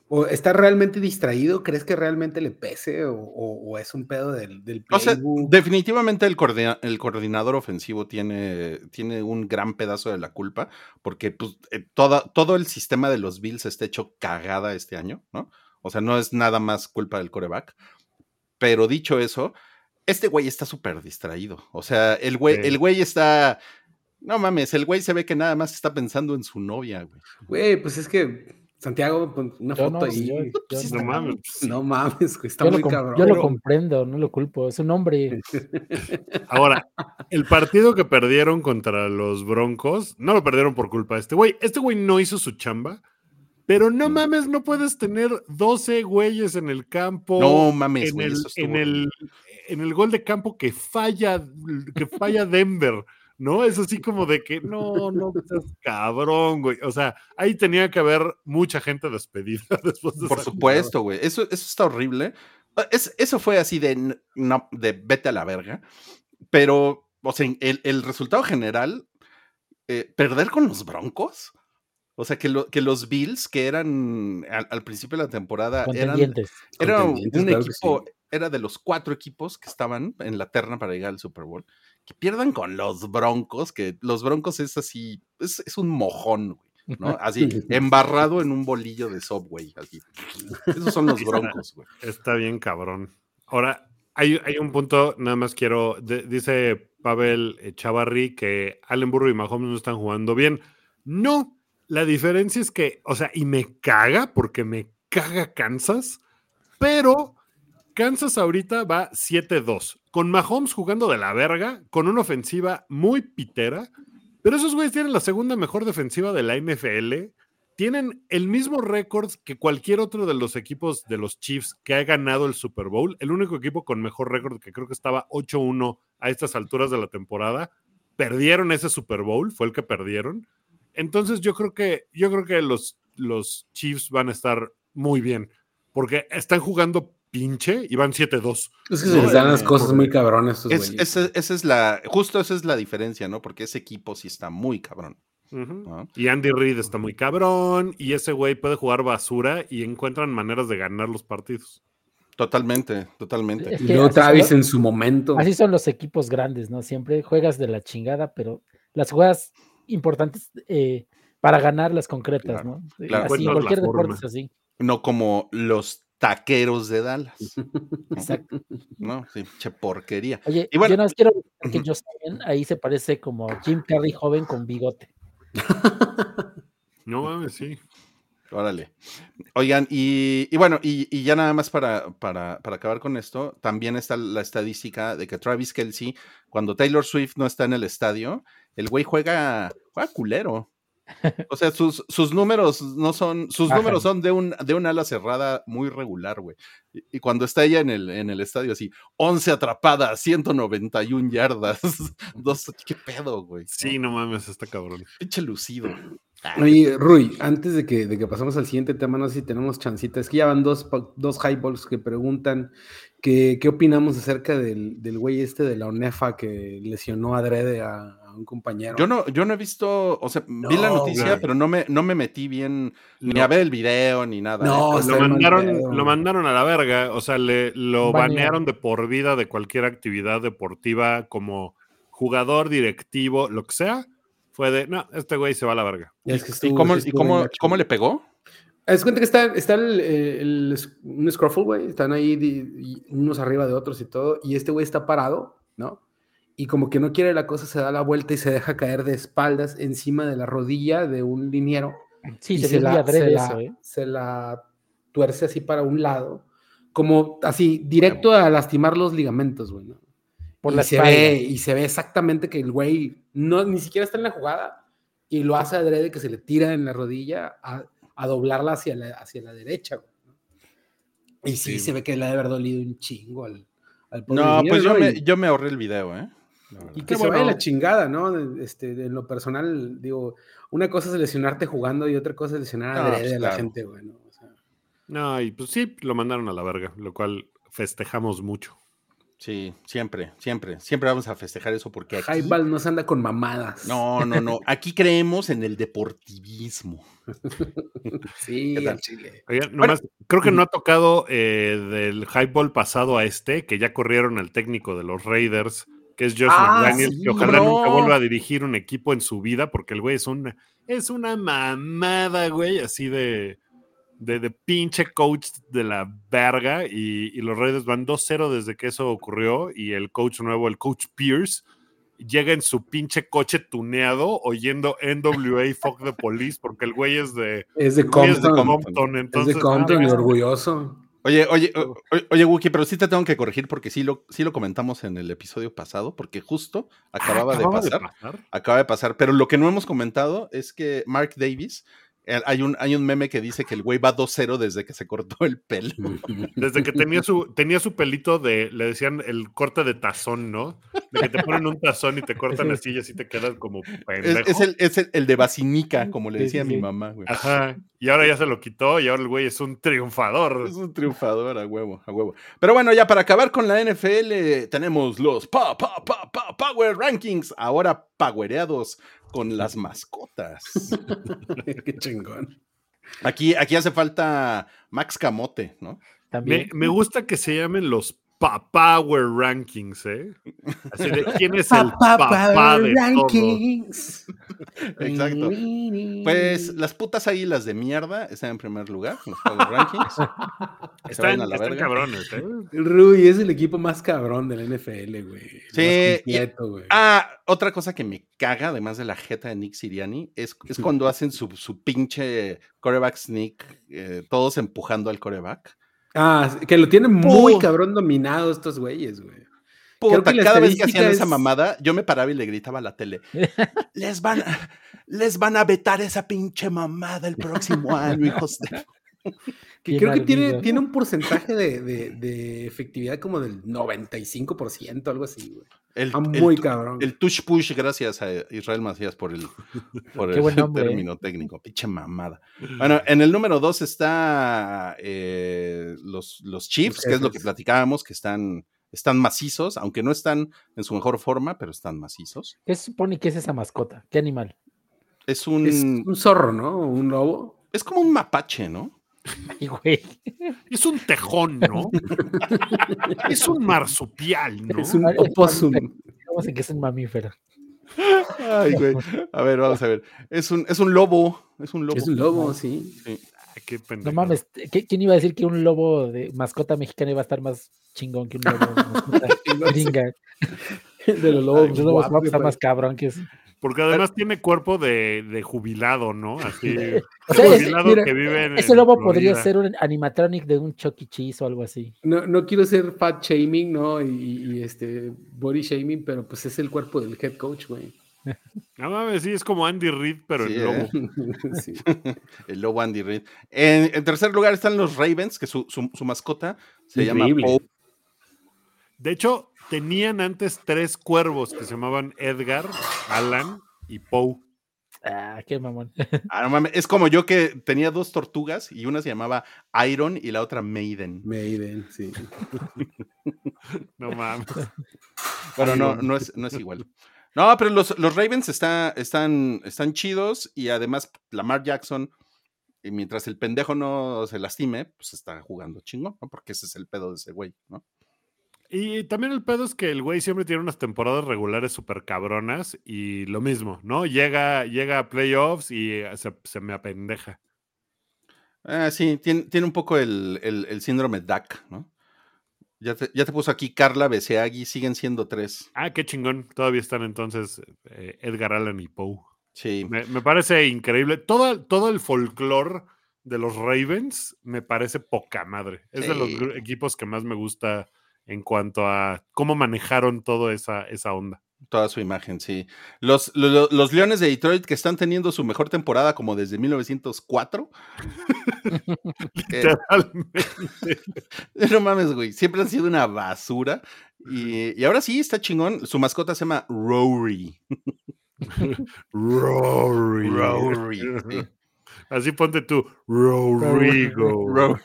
¿O está realmente distraído? ¿Crees que realmente le pese? ¿O, o- o es un pedo del, del O sea, definitivamente el, coordina- el coordinador ofensivo tiene, tiene un gran pedazo de la culpa, porque pues, eh, toda- todo el sistema de los Bills está hecho cagada este año, ¿no? O sea, no es nada más culpa del coreback. Pero dicho eso, este güey está súper distraído. O sea, el güey, Sí. el güey está. No mames, el güey se ve que nada más está pensando en su novia, güey. Güey, pues es que Santiago, pon una Yo foto no, ahí. yo- yo Sí, No mames. No mames, güey, está Yo, muy cabrón. yo lo comprendo, no lo culpo. Es un hombre. Ahora, el partido que perdieron contra los Broncos, no lo perdieron por culpa de este güey. Este güey no hizo su chamba, pero no mames, no puedes tener 12 güeyes en el campo. No mames, en güey. el, en, el, en el gol de campo que falla, que falla Denver, ¿no? Es así como de que no, no seas cabrón, güey. O sea, ahí tenía que haber mucha gente despedida después de Por supuesto, güey. Eso, eso está horrible. Ah, Es, eso fue así de, no, de vete a la verga. Pero, o sea, el, el resultado general, eh, perder con los Broncos. O sea, que, lo- que los Bills, que eran al, al principio de la temporada, eran, Contendientes. era un claro equipo, sí. era de los cuatro equipos que estaban en la terna para llegar al Super Bowl. Que pierdan con los Broncos, que los Broncos es así, es, es un mojón, güey. ¿no? Así, embarrado en un bolillo de Subway, así. Esos son los broncos, güey. Está bien, cabrón. Ahora, hay, hay un punto, nada más quiero. de- dice Pavel Chavarri que Allen Burro y Mahomes no están jugando bien. No, la diferencia es que, o sea, y me caga porque me caga Kansas, pero Kansas ahorita va 7-2, con Mahomes jugando de la verga, con una ofensiva muy pitera, pero esos güeyes tienen la segunda mejor defensiva de la NFL. Tienen el mismo récord que cualquier otro de los equipos de los Chiefs que ha ganado el Super Bowl. El único equipo con mejor récord, que creo que estaba 8-1 a estas alturas de la temporada, perdieron ese Super Bowl, fue el que perdieron. Entonces yo creo que, yo creo que los, los Chiefs van a estar muy bien, porque están jugando pinche y van 7-2. Es que se les dan las cosas muy cabrones. estos Es- güeyes. esa, esa es la, justo esa es la diferencia, ¿no? Porque ese equipo sí está muy cabrón. Y Andy Reid está muy cabrón y ese güey puede jugar basura y encuentran maneras de ganar los partidos. Totalmente, totalmente. Es Y luego son Travis en su momento. Así son los equipos grandes, ¿no? Siempre juegas de la chingada, pero las jugadas importantes eh, para ganar las concretas, Claro, ¿no? claro. Así, la cualquier deporte forma. es así. No como los taqueros de Dallas. Exacto. ¿No? Sí, che porquería. Oye, Y bueno, yo más quiero que Allen ahí se parece como Jim Carrey joven con bigote. No mames, sí. Órale. Oigan, y, y bueno, y, y ya nada más para, para, para acabar con esto, también está la estadística de que Travis Kelsey, cuando Taylor Swift no está en el estadio, el güey juega, juega culero. O sea, sus, sus números no son, sus números son de un, de un ala cerrada muy regular, güey. Y, y cuando está ella en el, en el estadio, así, 11 atrapadas, 191 yardas, dos, ¿qué pedo, güey? Sí, no mames, está cabrón. Pinche lucido. Oye, Rui, antes de que, de que pasemos al siguiente tema, no sé si tenemos chancita. Es que ya van dos, dos highballs que preguntan que, qué opinamos acerca del, del güey este de la ONEFA que lesionó adrede a un compañero. Yo no, yo no he visto, o sea, vi la No, noticia, güey. pero no me, no me metí bien ni a ver el video ni nada. No, ¿eh? Lo mandaron, lo mandaron a la verga, o sea, le, lo Baneado. banearon de por vida de cualquier actividad deportiva como jugador, directivo, lo que sea. Fue de, no, este güey se va a la verga. Es que ¿Y cómo, sí y cómo, cómo le pegó? Haz cuenta que está, está el, el- el- un scruffle, güey. Están ahí di- y unos arriba de otros y todo. Y este güey está parado, ¿no? Y como que no quiere la cosa, se da la vuelta y se deja caer de espaldas encima de la rodilla de un liniero. Sí, y se, la, adrede se la- eso, ¿eh? se la tuerce así para un lado. Como así, directo a lastimar los ligamentos, güey. ¿no? Por y la se espalda. ve Y se ve exactamente que el güey no, ni siquiera está en la jugada y lo hace adrede que se le tira en la rodilla a, a doblarla hacia la, hacia la derecha. güey, ¿no? Y sí, Sí. se ve que le ha de haber dolido un chingo al, al pobre No, niño, pues yo me, yo me ahorré el video, ¿eh? Y que Qué se vaya bueno. la chingada, ¿no? De- Este, en lo personal, digo, una cosa es lesionarte jugando y otra cosa es lesionar No, adrede pues, a la gente, güey. ¿no? O sea, No, y pues sí, lo mandaron a la verga, lo cual festejamos mucho. Sí, siempre, siempre, siempre vamos a festejar eso porque aquí... Highball no se anda con mamadas. No, no, no. Aquí creemos en el deportivismo. Sí, nomás, creo que no ha tocado eh, del highball pasado a este, que ya corrieron al técnico de los Raiders, que es Josh Ah, McDaniels, sí, que ojalá bro. nunca vuelva a dirigir un equipo en su vida, porque el güey es una, es una mamada, güey, así de, de, de pinche coach de la verga, y, y los Raiders van 2-0 desde que eso ocurrió, y el coach nuevo, el coach Pierce, llega en su pinche coche tuneado oyendo NWA Fuck the Police, porque el güey es de... Es de güey es de Compton. Compton, Es entonces, de Compton y ah, orgulloso. Oye, oye, oye, Wookie, pero sí te tengo que corregir porque sí lo, sí lo comentamos en el episodio pasado, porque justo acababa, ah, de pasar. pasar. Acaba de pasar, pero lo que no hemos comentado es que Mark Davis, hay un, hay un meme que dice que el güey va 2-0 desde que se cortó el pelo. Desde que tenía su, tenía su pelito de, le decían el corte de tazón, ¿no? De que te ponen un tazón y te cortan así y así te quedas como Es, pendejo. es el, es el, el de Basinica, como le Sí, decía sí, mi mamá, güey. Ajá. Y ahora ya se lo quitó y ahora el güey es un triunfador. Es un triunfador a huevo, a huevo. Pero bueno, ya para acabar con la NFL, tenemos los pa, pa, pa, pa, Power Rankings, ahora powereados con las mascotas. Qué chingón. Aquí, aquí hace falta Max Camote, ¿no? Me, También. me gusta que se llamen los Power Rankings, ¿eh? Así de quién es el papá de todo. Exacto. Pues las putas águilas de mierda están en primer lugar, en los Power Rankings. Están, vayan a la están cabrones, ¿eh? Rui es el equipo más cabrón de la NFL, güey. Sí, Más y-. Ah, otra cosa que me caga, además de la jeta de Nick Siriani, es, es cuando hacen su, su pinche coreback sneak, eh, todos empujando al coreback. Ah, que lo tienen muy cabrón dominado estos güeyes, güey. Puta, que cada vez que hacían esa es- mamada, yo me paraba y le gritaba a la tele. les van, a- les van a vetar esa pinche mamada el próximo año, hijos de. Que creo que tiene, tiene un porcentaje de, de- de efectividad como del 95%, algo así, güey. El, Está el muy cabrón. el touch push, gracias a Israel Macías por el, por el buen nombre, ¿eh? término técnico. Pinche mamada. Bueno, en el número dos está eh, los, los Chiefs, Los que es lo que platicábamos, que están, están macizos, aunque no están en su mejor forma, pero están macizos. ¿Qué se supone que es esa mascota? ¿Qué animal? Es un. Es Es, un zorro, ¿no? Un lobo. como un mapache, ¿no? Ay, güey. Es un tejón, ¿no? es un marsupial, ¿no? Es un opossum. Vamos en que es un mamífero. Ay, güey. A ver, vamos a ver. Es un, es un lobo. Es un lobo. Es un lobo, sí. Ay, qué No pendejo. mames, ¿qué- ¿quién iba a decir que un lobo de mascota mexicana iba a estar más chingón que un lobo de mascota gringa? De los lobos. Los lobos guapos, guapos está güey. más cabrón que es. Porque además tiene cuerpo de, de jubilado, ¿no? Así. O sea, es- jubilado mira, que vive en. Ese en lobo podría ser un animatronic de un Chucky Cheese o algo así. No, no quiero ser fat shaming, ¿no? Y, y, este body shaming, pero pues es el cuerpo del head coach, güey. No mames, sí, es como Andy Reid, pero Sí, el ¿eh? lobo. Sí. El lobo Andy Reid. En, en tercer lugar están los Ravens, que su, su- su mascota se llama. Poe. De hecho, tenían antes tres cuervos que se llamaban Edgar, Alan y Poe. Ah, qué mamón. Ah, no mames, Es como yo que tenía dos tortugas y una se llamaba Iron y la otra Maiden. Maiden, sí. No mames. Bueno, no, no es, no es igual. No, pero los, los Ravens está, están, están chidos y además Lamar Jackson, y mientras el pendejo no se lastime, pues está jugando chingón, ¿no? Porque ese es el pedo de ese güey, ¿no? Y también el pedo es que el güey siempre tiene unas temporadas regulares súper cabronas y lo mismo, ¿no? Llega, llega a playoffs y eh, se, se me apendeja. Ah, sí, tiene, tiene un poco el, el- el síndrome DAC, ¿no? Ya te, ya te puso aquí Carla Beseagui, siguen siendo tres. Ah, qué chingón. Todavía están entonces eh, Edgar Allan y Poe. Sí. Me, me parece increíble. Todo, todo el folclore de los Ravens me parece poca madre. Es de los equipos que más me gusta en cuanto a cómo manejaron toda esa, esa onda. Toda su imagen, sí. Los, lo- lo- los Leones de Detroit que están teniendo su mejor temporada como desde 1904. Que- Literalmente. no mames, güey. Siempre han sido una basura. Y, y ahora sí, está chingón. Su mascota se llama Rory. Rory. Rory. sí. Así ponte tú, Rodrigo.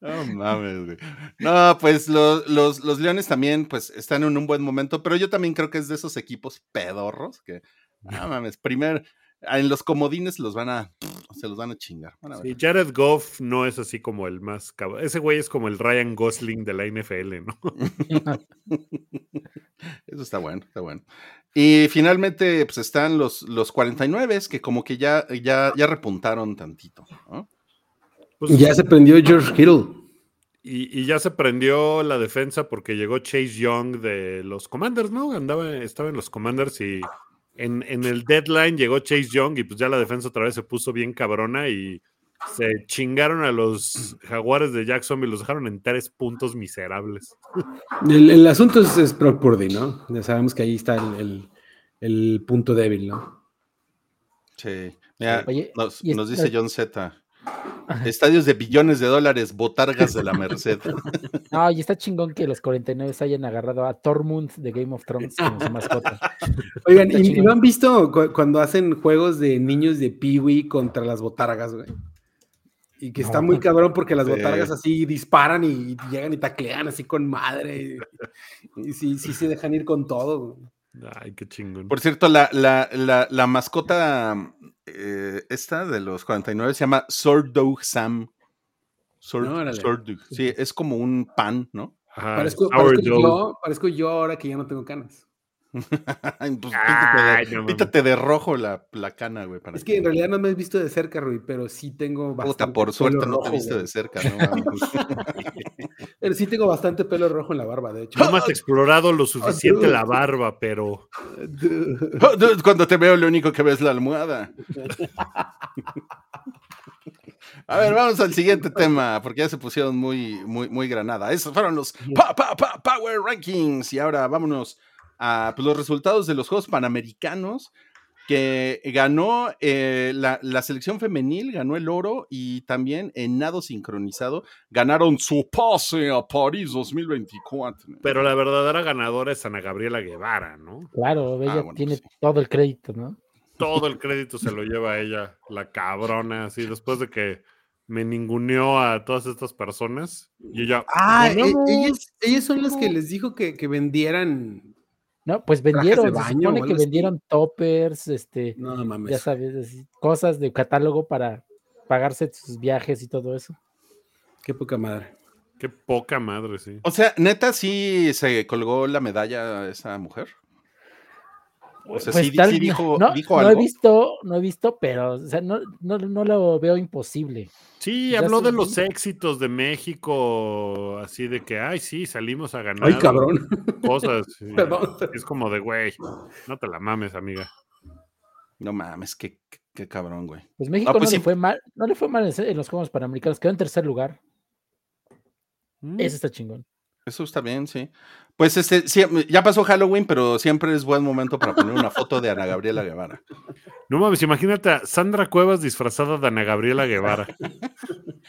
No mames, güey. No, pues lo- los, los Leones también, pues, están en un buen momento, pero yo también creo que es de esos equipos pedorros que, no mames, primer, en los comodines los van a, se los van a chingar. Van a ver. Sí, Jared Goff no es así como el más cabrón. Ese güey es como el Ryan Gosling de la NFL, ¿no? Eso está bueno, está bueno. Y finalmente, pues están los, los 49 que como que ya, ya, ya repuntaron tantito, ¿no? Pues, Ya se prendió George Kittle. y, y ya se prendió la defensa porque llegó Chase Young de los Commanders, ¿no? Andaba, estaba en los Commanders y en, en el deadline llegó Chase Young y pues ya la defensa otra vez se puso bien cabrona y se chingaron a los jaguares de Jacksonville, los dejaron en tres puntos miserables. El, el asunto es, es Brock Purdy, ¿no? Ya sabemos que ahí está el, el- el punto débil, ¿no? Sí. Mira, Oye, nos, y nos dice John Z. Estadios de billones de dólares, botargas de la Merced. No, y está chingón que los 49 hayan agarrado a Tormund de Game of Thrones como su mascota. Oigan, ¿y, chingón. no han visto cu- cuando hacen juegos de niños de Peewee contra las botargas, güey? Y que está No. muy cabrón porque las botargas así disparan y, llegan y taclean así con madre. Y, y sí, sí se dejan ir con todo. güey. Ay, qué chingón. Por cierto, la, la, la, la mascota eh, esta de los 49 se llama Sordog Sam. Sord-. Sordog. Sí, es como un pan, ¿no? Ajá, Parezco, parezco yo, parezco yo ahora que ya no tengo canas. Pues, Ay, píntate, de, no mames. píntate de rojo la, la cana, güey. para Es que en realidad no me has visto de cerca, Rui, pero sí tengo Puta, bastante por suerte pelo no te viste güey. de cerca, ¿no? Pero sí tengo bastante pelo rojo en la barba, de hecho. No me has explorado lo suficiente la barba, pero Cuando te veo, lo único que ves es la almohada. A ver, vamos al siguiente tema, porque ya se pusieron muy, muy, muy granada. Esos fueron los pa, pa, pa, Power Rankings. Y ahora vámonos a pues, los resultados de los Juegos Panamericanos, que ganó eh, la, la, selección femenil, ganó el oro y también en nado sincronizado ganaron su pase a París 2024. Pero la verdadera ganadora es Ana Gabriela Guevara, ¿no? Claro, ella Ah, bueno, tiene sí. todo el crédito, ¿no? Todo el crédito se lo lleva a ella, la cabrona, así después de que me ninguneó a todas estas personas y ella Ah, e- ellas, ellas son las que les dijo que, que vendieran. No, pues de vendieron, se supone que vendieron toppers, este, No ya mames. sabes, así, cosas de catálogo para pagarse sus viajes y todo eso. Qué poca madre. qué poca madre, sí. O sea, neta, sí se colgó la medalla esa mujer. O sea, sí, tal- sí dijo, no, dijo no he algo. visto, no he visto, pero o sea, no, no, no lo veo imposible. Sí, Ya habló de los éxitos de México, así de que, ay, sí, salimos a ganar Ay, cabrón. cosas. Es como de, güey, no te la mames, amiga. No mames, qué, qué- qué cabrón, güey. Pues México pues no sí. le fue mal, no le fue mal en los Juegos Panamericanos, quedó en tercer lugar. Mm. Eso está chingón. Eso está bien, sí. Pues este, sí, ya pasó Halloween, pero siempre es buen momento para poner una foto de Ana Gabriela Guevara. No mames, imagínate a Sandra Cuevas disfrazada de Ana Gabriela Guevara.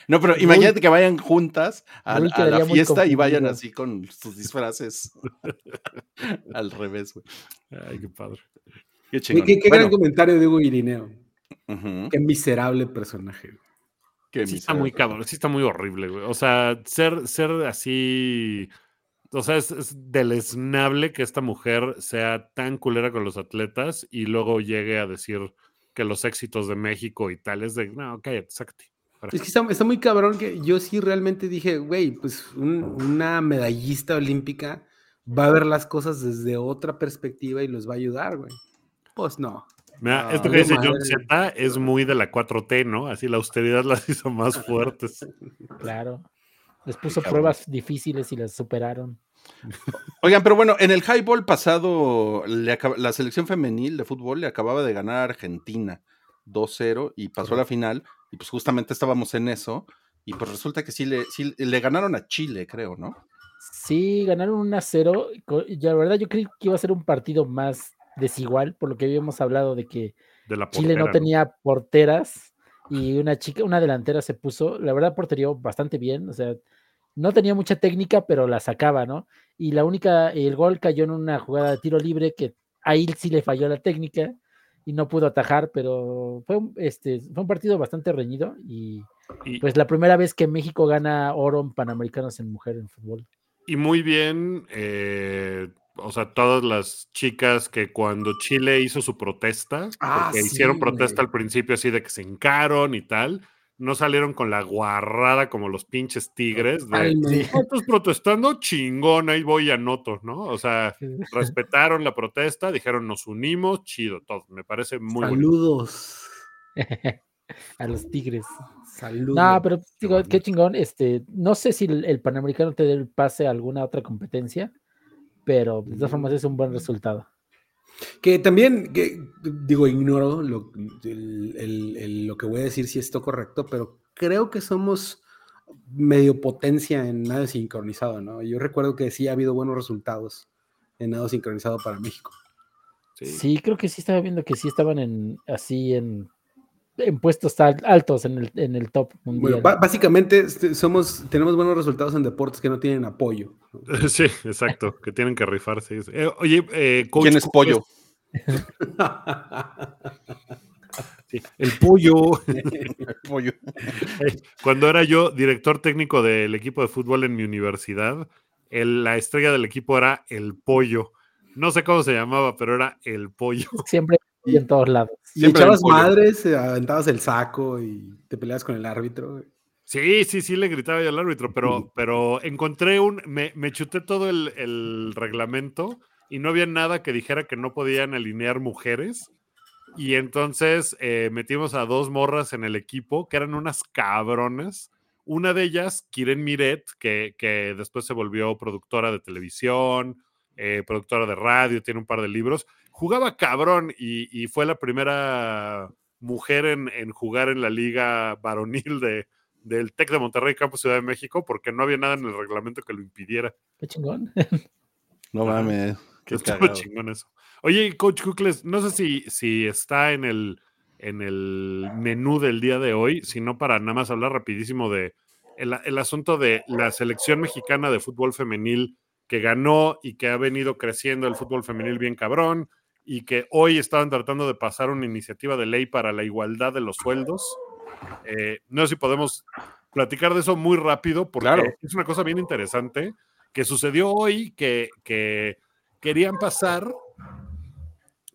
No, pero Muy- imagínate que vayan juntas a, la fiesta y vayan así con sus disfraces al revés, güey. Ay, qué padre. Qué chingón. qué- qué Bueno, gran comentario de Hugo Irineo. Qué miserable personaje. qué Sí está muy cabrón, sí está muy horrible, güey. O sea, ser, ser así. O sea, es, es deleznable que esta mujer sea tan culera con los atletas y luego llegue a decir que los éxitos de México y tal es de. No, cállate, sácate. Es que está, está muy cabrón que yo sí realmente dije, güey, pues un- una medallista olímpica va a ver las cosas desde otra perspectiva y los va a ayudar, güey. Pues no. Mira, Ah, esto que no dice John. Z es muy de la 4T, ¿no? Así la austeridad las hizo más fuertes. Claro. Les puso pruebas difíciles y las superaron. Oigan, pero bueno, en el highball pasado, le acaba- la selección femenil de fútbol le acababa de ganar a Argentina 2-0 y pasó a la final. Y pues justamente estábamos en eso. Y pues resulta que sí le, sí le ganaron a Chile, creo, ¿no? Sí, ganaron 1 a 0. co- y La verdad, yo creí que iba a ser un partido más desigual, por lo que habíamos hablado de que De la Chile no portera, tenía porteras y una chica, una delantera se puso, la verdad, porterió bastante bien. O sea, no tenía mucha técnica, pero la sacaba, ¿no? Y la única, el gol cayó en una jugada de tiro libre que ahí sí le falló la técnica y no pudo atajar, pero fue un, este, fue un partido bastante reñido y Y, pues la primera vez que México gana oro en Panamericanos en mujer en fútbol. y muy bien, eh, o sea, todas las chicas que cuando Chile hizo su protesta, Ah, porque sí, hicieron protesta güey. al principio así de que se hincaron y tal, no salieron con la guarrada como los pinches tigres de. "Ah, ¿estás protestando? Chingón, ahí voy y anoto, ¿no? O sea, respetaron la protesta, dijeron nos unimos, chido, todo. Me parece muy bueno. Saludos. a los Tigres. Saludos. No, pero digo, qué chingón. Este, no sé si el, el Panamericano te dé el pase a alguna otra competencia, pero de todas formas es un buen resultado. Que también, que, digo, ignoro lo, el- el- el- lo que voy a decir si esto correcto, pero creo que somos medio potencia en nado sincronizado, ¿no? Yo recuerdo que sí ha habido buenos resultados en nado sincronizado para México. Sí. Sí, creo que sí estaba viendo que sí estaban en así en, en puestos al- altos en el, en el top mundial. Bueno, básicamente este, somos, tenemos buenos resultados en deportes que no tienen apoyo. Sí, exacto, que tienen que rifarse. Eh, oye, eh, coach, ¿Quién es ¿cómo pollo? Sí, el pollo. pollo. Cuando era yo director técnico del equipo de fútbol en mi universidad, el- la estrella del equipo era el pollo. No sé cómo se llamaba, pero era el pollo. Siempre y en todos lados. y echabas madres, eh, aventabas el saco y te peleabas con el árbitro. Sí, sí, sí, le gritaba yo al árbitro, pero, pero encontré un. Me, me chuté todo el, el reglamento y no había nada que dijera que no podían alinear mujeres. Y entonces eh, metimos a dos morras en el equipo que eran unas cabronas. Una de ellas, Kiren Miret, que, que después se volvió productora de televisión, eh, productora de radio, tiene un par de libros. Jugaba cabrón y, y fue la primera mujer en, en jugar en la liga varonil de, del TEC de Monterrey, Campus Ciudad de México, porque no había nada en el reglamento que lo impidiera. Qué chingón. No mames. Qué Estuvo chingón eso. Oye, Coach Kukles, no sé si, si está en el, en el menú del día de hoy, sino para nada más hablar rapidísimo de el, el asunto de la selección mexicana de fútbol femenil que ganó y que ha venido creciendo el fútbol femenil bien cabrón y que hoy estaban tratando de pasar una iniciativa de ley para la igualdad de los sueldos. Eh, no sé si podemos platicar de eso muy rápido porque Claro. es una cosa bien interesante que sucedió hoy que, que querían pasar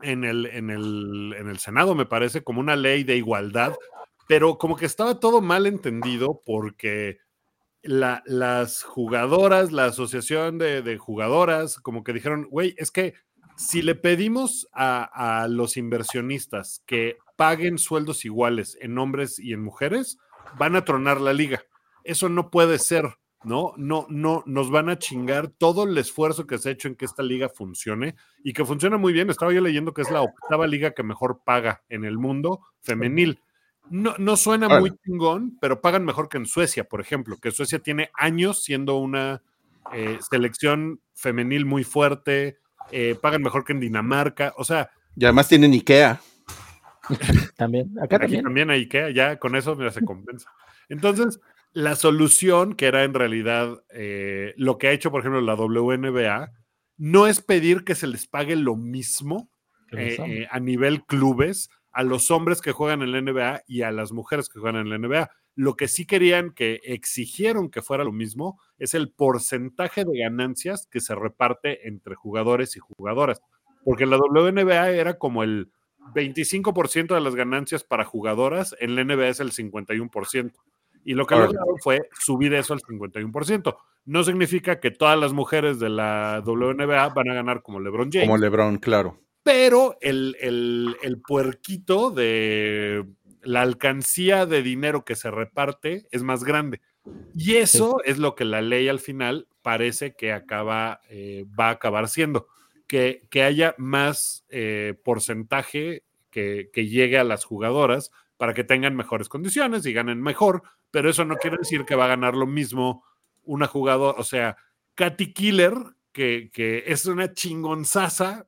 en el, en, el, en el Senado, me parece, como una ley de igualdad, pero como que estaba todo mal entendido porque la- las jugadoras, la asociación de, de jugadoras, como que dijeron, güey, es que si le pedimos a, a los inversionistas que paguen sueldos iguales en hombres y en mujeres, van a tronar la liga. Eso no puede ser, ¿no? No, no, nos van a chingar todo el esfuerzo que se ha hecho en que esta liga funcione y que funciona muy bien. Estaba yo leyendo que es la octava liga que mejor paga en el mundo femenil. No, no suena muy chingón, pero pagan mejor que en Suecia, por ejemplo, que Suecia tiene años siendo una eh, selección femenil muy fuerte, eh, pagan mejor que en Dinamarca, o sea, Y además tienen Ikea. También. Acá aquí también. también hay que, ya con eso mira, se compensa. Entonces, la solución, que era en realidad eh, lo que ha hecho, por ejemplo, la WNBA, no es pedir que se les pague lo mismo eh, eh, a nivel clubes a los hombres que juegan en la NBA y a las mujeres que juegan en la NBA. Lo que sí querían, que exigieron que fuera lo mismo, es el porcentaje de ganancias que se reparte entre jugadores y jugadoras. Porque en la WNBA era como el 25% de las ganancias para jugadoras, en la NBA es el 51%. Y lo que lograron fue subir eso al 51%. No significa que todas las mujeres de la WNBA van a ganar como LeBron James Como LeBron, claro. pero el, el- el puerquito de la alcancía de dinero que se reparte es más grande. Y eso es lo que la ley al final parece que acaba, eh, va a acabar siendo, que, que haya más eh, porcentaje que, que llegue a las jugadoras para que tengan mejores condiciones y ganen mejor, pero eso no quiere decir que va a ganar lo mismo una jugadora, o sea, Katy Killer, que, que es una chingonzaza,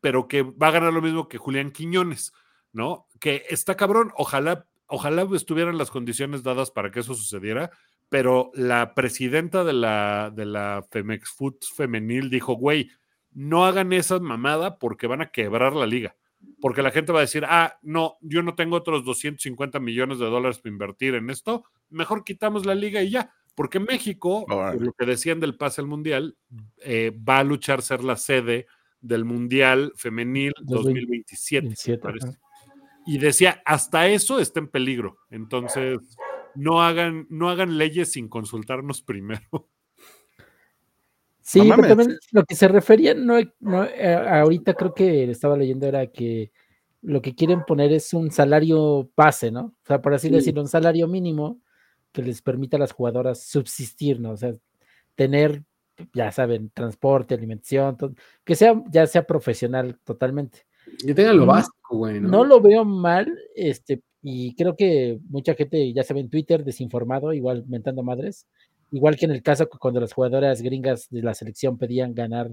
pero que va a ganar lo mismo que Julián Quiñones, ¿no? Que está cabrón, ojalá, ojalá estuvieran las condiciones dadas para que eso sucediera, pero la presidenta de la, de la Femex Foods femenil dijo, güey, no hagan esa mamada porque van a quebrar la liga. Porque la gente va a decir, ah, no, yo no tengo otros 250 millones de dólares para invertir en esto, mejor quitamos la liga y ya. Porque México, por lo que decían del pase al mundial, eh, va a luchar ser la sede del Mundial Femenil 2027. me 27, parece. ajá. Y decía, hasta eso está en peligro. Entonces, no hagan, no hagan leyes sin consultarnos primero. Sí, No pero también lo que se refería, no, no, eh, ahorita creo que estaba leyendo era que lo que quieren poner es un salario base, ¿no? O sea, por así Sí. decirlo, un salario mínimo que les permita a las jugadoras subsistir, ¿no? O sea, tener, ya saben, transporte, alimentación, todo, que sea, ya sea profesional totalmente. Que tengan lo básico, güey, ¿no? No lo veo mal, este, y creo que mucha gente, ya sabe, en Twitter, desinformado, igual mentando madres, igual que en el caso que cuando las jugadoras gringas de la selección pedían ganar,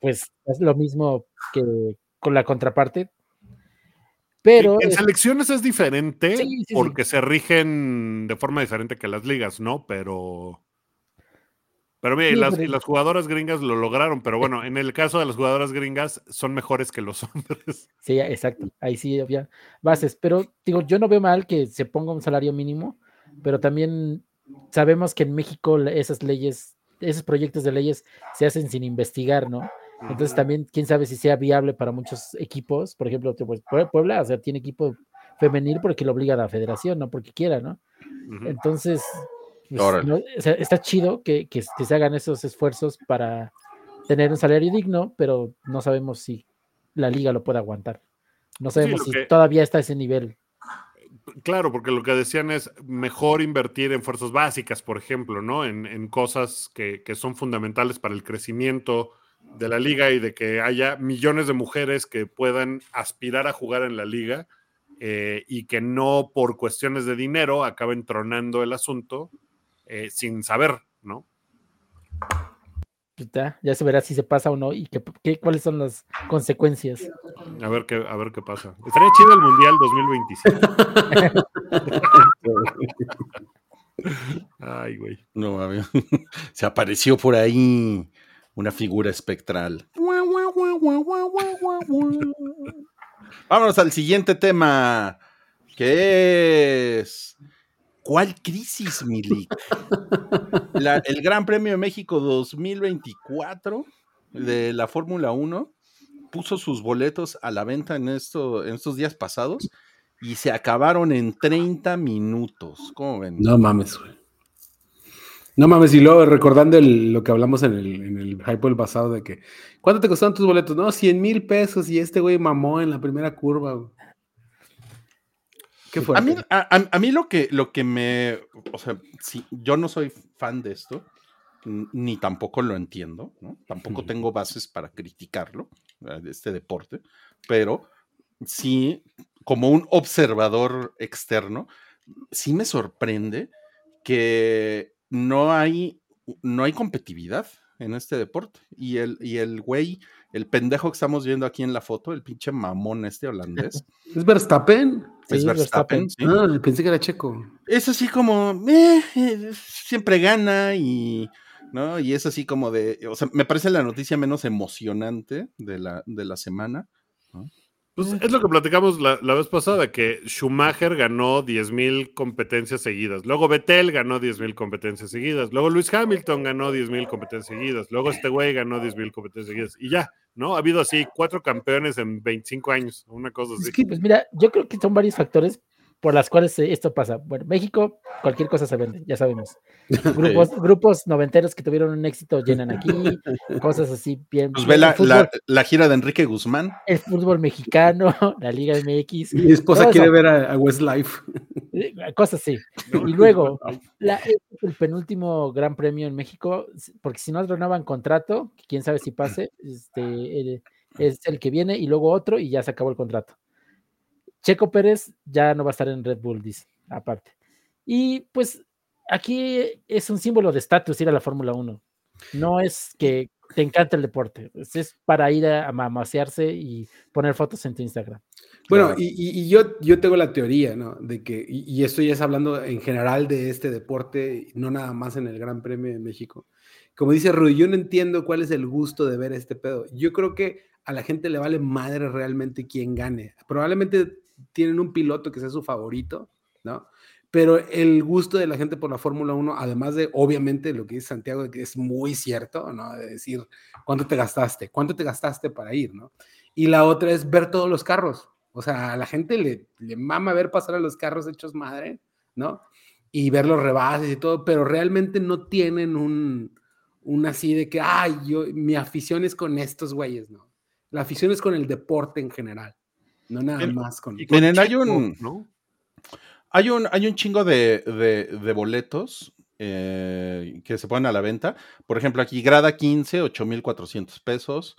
pues es lo mismo que con la contraparte. Pero en es- selecciones es diferente Sí, sí, sí. porque se rigen de forma diferente que las ligas, ¿no? Pero. Pero mira, y Sí, las, pero- las jugadoras gringas lo lograron, pero bueno, en el caso de las jugadoras gringas son mejores que los hombres. sí, exacto, ahí sí había bases, pero digo, yo no veo mal que se ponga un salario mínimo, pero también sabemos que en México esas leyes, esos proyectos de leyes se hacen sin investigar, ¿no? Entonces también, quién sabe si sea viable para muchos equipos. Por ejemplo, pues, Pue- Puebla, o sea, tiene equipo femenil porque lo obliga la federación, no porque quiera, ¿no? Entonces, pues, Órale. no, o sea, está chido que, que- que se hagan esos esfuerzos para tener un salario digno, pero no sabemos si la liga lo puede aguantar. No sabemos si que- todavía está a ese nivel. Claro, porque lo que decían es mejor invertir en fuerzas básicas, por ejemplo, ¿no? En, en cosas que, que son fundamentales para el crecimiento de la liga y de que haya millones de mujeres que puedan aspirar a jugar en la liga eh, y que no por cuestiones de dinero acaben tronando el asunto eh, sin saber, ¿no? Pues ya, ya se verá si se pasa o no y que, que- cuáles son las consecuencias. A ver qué, a ver qué pasa. Estaría chido el Mundial 2027. Ay, güey. No, a ver. Se apareció por ahí una figura espectral. Vámonos al siguiente tema, que es ¿Cuál crisis, Milik? El Gran Premio de México 2024 de la Fórmula 1 puso sus boletos a la venta en, esto, en estos días pasados y se acabaron en 30 minutos. ¿Cómo ven? No mames, güey. No mames, y luego recordando el- lo que hablamos en el, en el hype pasado de que, ¿cuánto te costaron tus boletos? No, 100 mil pesos y este güey mamó en la primera curva. güey. A mí, a, a- a mí lo que lo que me. O sea, sí, yo no soy fan de esto, ni tampoco lo entiendo, ¿no? Tampoco tengo bases para criticarlo, eh, este deporte, pero sí, como un observador externo, sí me sorprende que no hay, no hay competitividad en este deporte. Y el, y el güey, el pendejo que estamos viendo aquí en la foto, el pinche mamón este holandés, ¿Es Verstappen? es Sí, Verstappen, Verstappen. ¿sí? Ah, pensé que era checo. es así como, eh, eh, siempre gana y, ¿no? Y es así como de, o sea, me parece la noticia menos emocionante de la, de la semana. Pues es lo que platicamos la, la vez pasada, que Schumacher ganó 10.000 competencias seguidas, luego Vettel ganó 10.000 competencias seguidas, luego Luis Hamilton ganó 10.000 competencias seguidas, luego este güey ganó 10.000 competencias seguidas y ya, ¿no? Ha habido así cuatro campeones en 25 años, una cosa así. Es que, Pues mira, yo creo que son varios factores por las cuales eh, esto pasa. Bueno, México, cualquier cosa se vende, ya sabemos. Grupos, grupos noventeros que tuvieron un éxito llenan aquí, cosas así bien. Pues ve el, la, fútbol, la- la gira de Enrique Guzmán. el fútbol mexicano, la Liga MX, mi esposa quiere eso. ver a, a Westlife. eh, cosas así. Y luego, la- el penúltimo gran premio en México, porque si no renovan contrato, que quién sabe si pase, este, el- es el que viene y luego otro y ya se acabó el contrato. Checo Pérez ya no va a estar en Red Bull, dice, aparte. Y pues aquí es un símbolo de estatus ir a la Fórmula 1. No es que te encanta el deporte, es, es para ir a, a mamasearse y poner fotos en tu Instagram. Bueno, Claro. y, y- y yo, yo tengo la teoría, ¿no? De que, y, y esto ya es hablando en general de este deporte, no nada más en el Gran Premio de México. Como dice Rudy, yo no entiendo cuál es el gusto de ver este pedo. Yo creo que a la gente le vale madre realmente quién gane. Probablemente tienen un piloto que sea su favorito, ¿no? Pero el gusto de la gente por la Fórmula 1, además de, obviamente, lo que dice Santiago, que es muy cierto, ¿no? De decir, ¿cuánto te gastaste? ¿Cuánto te gastaste para ir, ¿no? Y la otra es ver todos los carros. O sea, a la gente le, le mama ver pasar a los carros hechos madre, ¿no? Y ver los rebases y todo, pero realmente no tienen un, un así de que, ay, yo, mi afición es con estos güeyes, ¿no? La afición es con el deporte en general, no nada El- más con... Con Miren, hay un- ¿no? Hay un, hay un chingo de, de- de boletos eh, que se ponen a la venta. Por ejemplo, aquí grada 15, 8,400 pesos.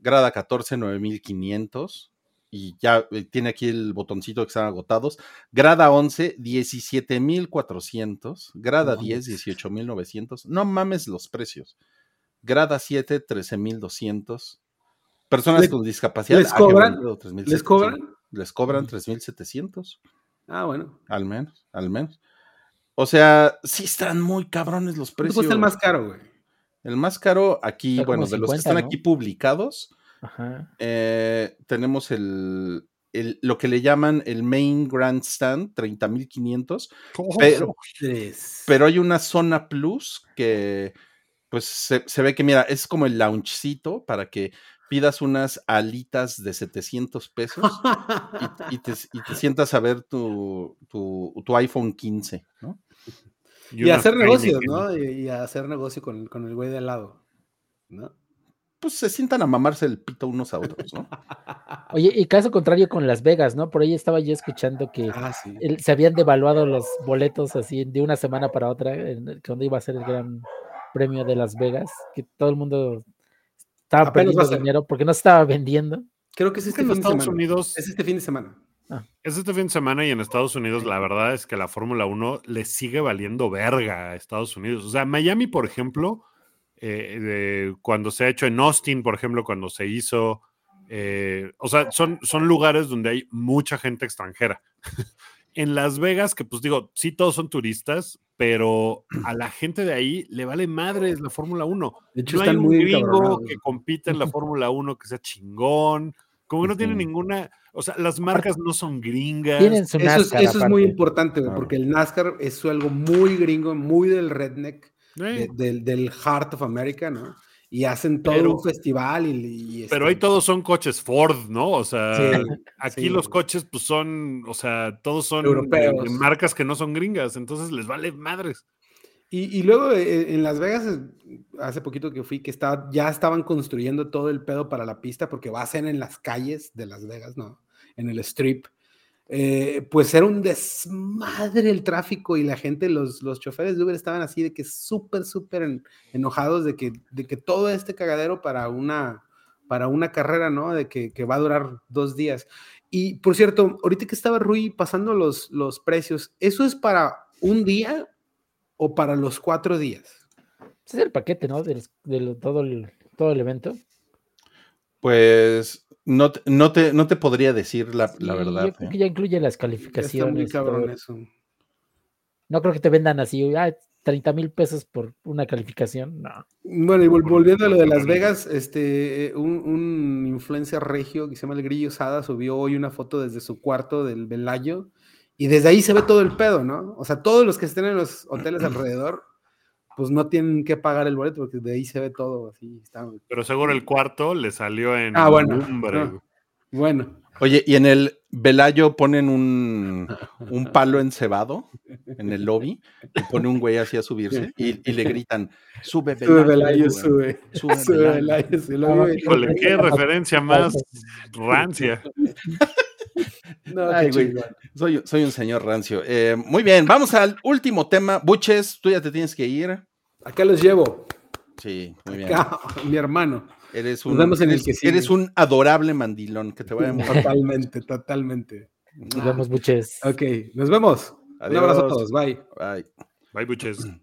Grada 14, 9,500. Y ya eh, tiene aquí el botoncito que están agotados. Grada 11, 17,400. Grada No 10, mames. 18,900. No mames los precios. Grada 7, 13,200. Personas ¿Le- con discapacidad. les ah, cobran? pedo, ¿Les 3,700. cobran? Les cobran 3,700. Ah, bueno. Al menos, al menos. O sea, sí están muy cabrones los ¿Cuánto precios. cuesta el más caro, güey? El más caro aquí, Está bueno, de los que 50, están ¿no? aquí publicados, Ajá. eh, tenemos el, el- lo que le llaman el Main Grandstand, 30,500, pero, pero hay una zona plus que, pues, se, se ve que, mira, es como el loungecito para que pidas unas alitas de 700 pesos y, y te, y te sientas a ver tu, tu, tu iPhone 15, ¿no? Y, hacer negocios. ¿no? Y, y hacer negocio con, con el güey de al lado, ¿no? Pues se sientan a mamarse el pito unos a otros, ¿no? Oye, y caso contrario con Las Vegas, ¿no? Por ahí estaba yo escuchando que Ah, sí. el- se habían devaluado los boletos así de una semana para otra, en cuando iba a ser el gran premio de Las Vegas, que todo el mundo estaba Apenas perdiendo dinero porque no se estaba vendiendo. Creo que es Es este que en fin de semana. Unidos Es este fin de semana. Ah. Es este fin de semana y en Estados Unidos la verdad es que la Fórmula 1 le sigue valiendo verga a Estados Unidos. O sea, Miami, por ejemplo, eh, de- cuando se ha hecho en Austin, por ejemplo, cuando se hizo, eh, o sea, son, son lugares donde hay mucha gente extranjera. en Las Vegas, que pues digo, sí todos son turistas, pero a la gente de ahí le vale madres la Fórmula 1. De hecho, No hay un muy gringo que compita en la Fórmula 1 que sea chingón. Como que no tiene ninguna, o sea, las marcas no son gringas. Tienen su Eso es, NASCAR eso es muy importante, güey, Claro. porque el NASCAR es algo muy gringo, muy del redneck, de- del, del Heart of America, ¿no? Y hacen todo Pero- un festival y, y, pero este, ahí todos son coches Ford, ¿no? O sea, Sí, aquí sí, los coches pues son, o sea, todos son Europeos. marcas que no son gringas, entonces les vale madres. Y, y luego eh, en Las Vegas, eh, hace poquito que fui, que estaba, ya estaban construyendo todo el pedo para la pista, porque va a ser en las calles de Las Vegas, ¿no? En el strip. Eh, pues era un desmadre el tráfico y la gente, los, los choferes de Uber estaban así de que súper, súper en- enojados de que, de que todo este cagadero para una, para una carrera, ¿no? De que, que va a durar dos días. Y por cierto, ahorita que estaba Rui pasando los, los precios, ¿eso es para un día o para los cuatro días? Es el paquete, ¿no? Del, del- todo, todo el evento. Pues no, te- no, te, no te podría decir la, la verdad. Yo creo ¿eh? que ya incluye las Está muy calificaciones. cabrón todo. eso. No creo que te vendan así, ah, 30 mil pesos por una calificación. No. Bueno, y vol- volviendo a lo de Las Vegas, este, eh, un, un influencer regio que se llama El Grillo Sada subió hoy una foto desde su cuarto del Velayo y desde ahí se ve todo el pedo, ¿no? O sea, todos los que estén en los hoteles alrededor, pues no tienen que pagar el boleto porque de ahí se ve todo así. Está... Pero seguro el cuarto le salió en Ah, bueno, güey. Bueno, Oye, y en el Velayo ponen un, un palo encebado en el lobby y pone un güey así a subirse y, y le gritan, sube sube Velayo, sube. sube Sube Velayo". Lo Ah. Híjole, qué referencia más rancia. No, qué Ay, güey. chingón. Soy, soy un señor rancio. Eh, muy bien, vamos al último tema. Buches, tú ya te tienes que ir. Acá los llevo. Sí, muy bien. Acá, mi hermano. Eres Nos un, vemos en el que sigue. eres un adorable mandilón. Que te vaya bien. Totalmente, totalmente. Nos vemos, buches. Ok, nos vemos. Un abrazo a todos. Bye. Bye. Bye, buches.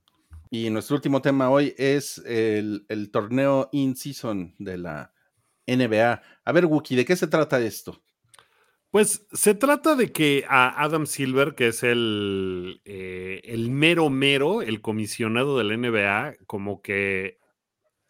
Y nuestro último tema hoy es el, el torneo in-season de la NBA. A ver, Wookie, ¿de qué se trata esto? Pues se trata de que a Adam Silver, que es el, eh, mero mero, el comisionado de la NBA, como que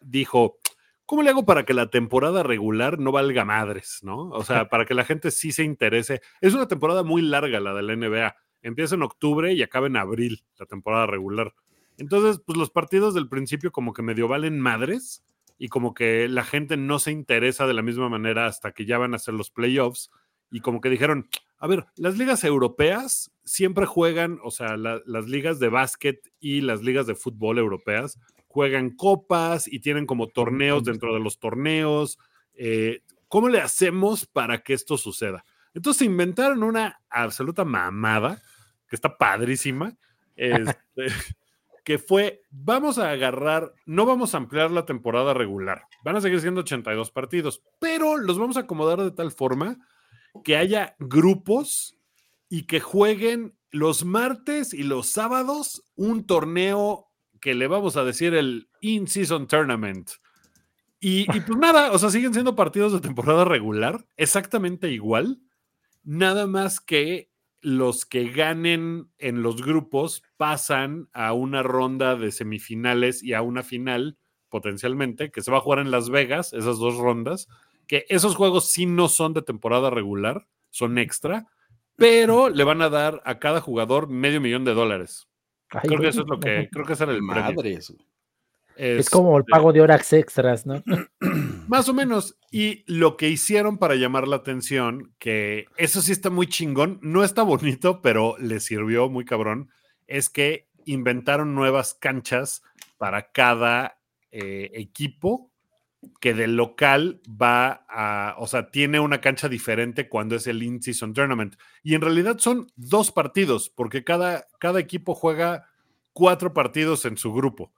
dijo, ¿cómo le hago para que la temporada regular no valga madres, no? O sea, para que la gente sí se interese. Es una temporada muy larga la de la NBA. Empieza en octubre y acaba en abril la temporada regular. Entonces, pues los partidos del principio como que medio valen madres y como que la gente no se interesa de la misma manera hasta que ya van a ser los playoffs y como que dijeron, a ver, las ligas europeas siempre juegan, o sea, la- las ligas de básquet y las ligas de fútbol europeas juegan copas y tienen como torneos dentro de los torneos. eh, ¿Cómo le hacemos para que esto suceda? Entonces inventaron una absoluta mamada, que está padrísima, este, que fue, vamos a agarrar, no vamos a ampliar la temporada regular, van a seguir siendo 82 partidos, pero los vamos a acomodar de tal forma que haya grupos y que jueguen los martes y los sábados un torneo que le vamos a decir el In-Season Tournament. Y, y pues nada, o sea, siguen siendo partidos de temporada regular, exactamente igual, nada más que los que ganen en los grupos pasan a una ronda de semifinales y a una final, potencialmente, que se va a jugar en Las Vegas, esas dos rondas, que esos juegos sí no son de temporada regular, son extra, pero le van a dar a cada jugador medio millón de dólares. Ay, Creo que eso es lo que, creo que ese era el premio. Madres. Es como el pago de horas extras, ¿no? Más o menos. Y lo que hicieron para llamar la atención, que eso sí está muy chingón, no está bonito, pero le sirvió muy cabrón, es que inventaron nuevas canchas para cada eh, equipo que del local va a, o sea, tiene una cancha diferente cuando es el In-Season Tournament. Y en realidad son dos partidos, porque cada, cada equipo juega cuatro partidos en su grupo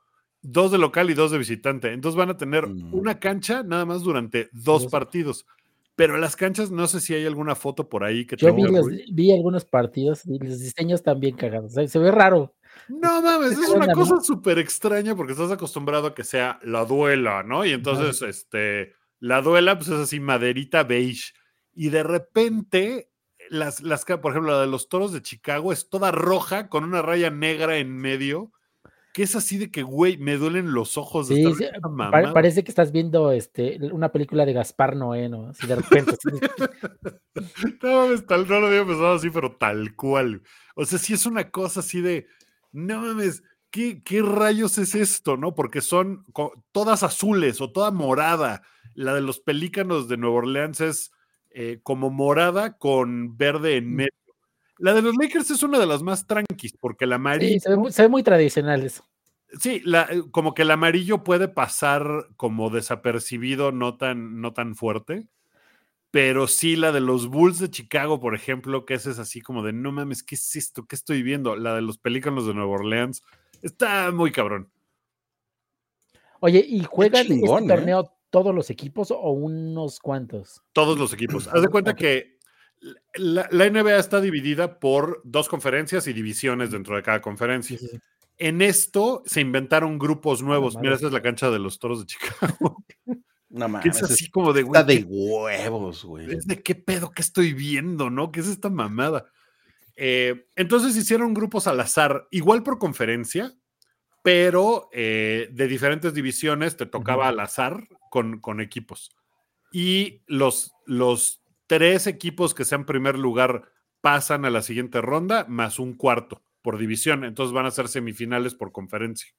dos de local y dos de visitante. Entonces van a tener Mm. una cancha nada más durante dos Dos. partidos. Pero las canchas, no sé si hay alguna foto por ahí que Yo vi, los- vi algunos partidos y los diseños están bien cagados. Se, se ve raro. No mames, es una cosa súper extraña porque estás acostumbrado a que sea la duela, ¿no? Y entonces, este, la duela, pues es así, maderita beige. Y de repente, las, las, por ejemplo, la de los toros de Chicago es toda roja con una raya negra en medio, que es así de que, güey, me duelen los ojos de Sí, estar sí, viendo esta pa- mamada. parece que estás viendo este, una película de Gaspar Noé, ¿no? Así de repente. así No mames, tal, no lo había pensado así, pero tal cual. O sea, sí es una cosa así de, no mames, ¿qué, qué rayos es esto, no? Porque son todas azules o toda morada. La de los pelícanos de Nueva Orleans es eh, como morada con verde en Mm. medio. La de los Lakers es una de las más tranquis, porque el amarillo, Sí, se ve, muy, se ve muy tradicional eso. sí, la- eh, como que el amarillo puede pasar como desapercibido, no tan, no tan fuerte. Pero sí, la de los Bulls de Chicago, por ejemplo, que ese es así como de no mames, ¿qué es esto? ¿Qué estoy viendo? La de los Pelícanos de Nueva Orleans está muy cabrón. Oye, ¿y juegan chingón, este ¿eh? torneo todos los equipos o unos cuantos? Todos los equipos. Haz de cuenta que la, la NBA está dividida por dos conferencias y divisiones dentro de cada conferencia. Sí. En esto se inventaron grupos nuevos. Mira, esa es la cancha de los toros de Chicago. No que mames, es así es- como de, está de huevos, güey. es de qué pedo que estoy viendo, ¿no? ¿Qué es esta mamada? Eh, entonces hicieron grupos al azar, igual por conferencia, pero eh, de diferentes divisiones te tocaba al azar con, con equipos. Y los, los tres equipos que sean primer lugar pasan a la siguiente ronda, más un cuarto por división. Entonces van a ser semifinales por conferencia.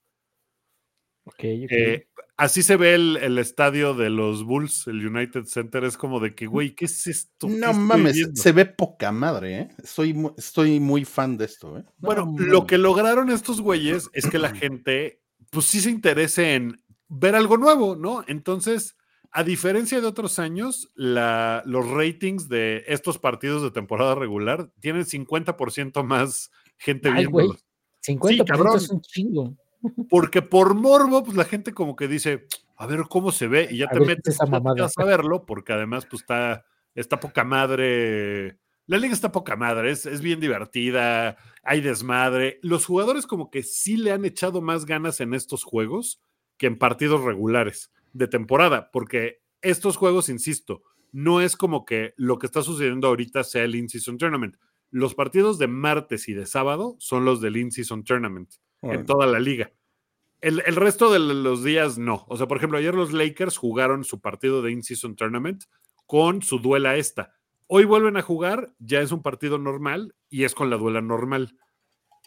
Eh, así se ve el, el estadio de los Bulls, el United Center. Es como de que, güey, ¿qué es esto? ¿Qué No mames, viendo? se ve poca madre, ¿eh? Estoy, mu- estoy muy fan de esto, ¿eh? No Bueno, lo que lograron estos güeyes es que la gente, pues sí se interese en ver algo nuevo, ¿no? Entonces, a diferencia de otros años, la- los ratings de estos partidos de temporada regular tienen 50% más gente Ay, güey. viéndolos. 50% cabrón. es un chingo. Porque por morbo, pues la gente como que dice, a ver cómo se ve, y ya A te metes a verlo, porque además, pues está, está poca madre. La liga está poca madre, es, es bien divertida, hay desmadre. Los jugadores como que sí le han echado más ganas en estos juegos que en partidos regulares de temporada, porque estos juegos, insisto, no es como que lo que está sucediendo ahorita sea el In-Season Tournament. Los partidos de martes y de sábado son los del In-Season Tournament en toda la liga. El, el resto de los días no. O sea, por ejemplo, ayer los Lakers jugaron su partido de In-Season Tournament con su duela esta. Hoy vuelven a jugar, ya es un partido normal y es con la duela normal.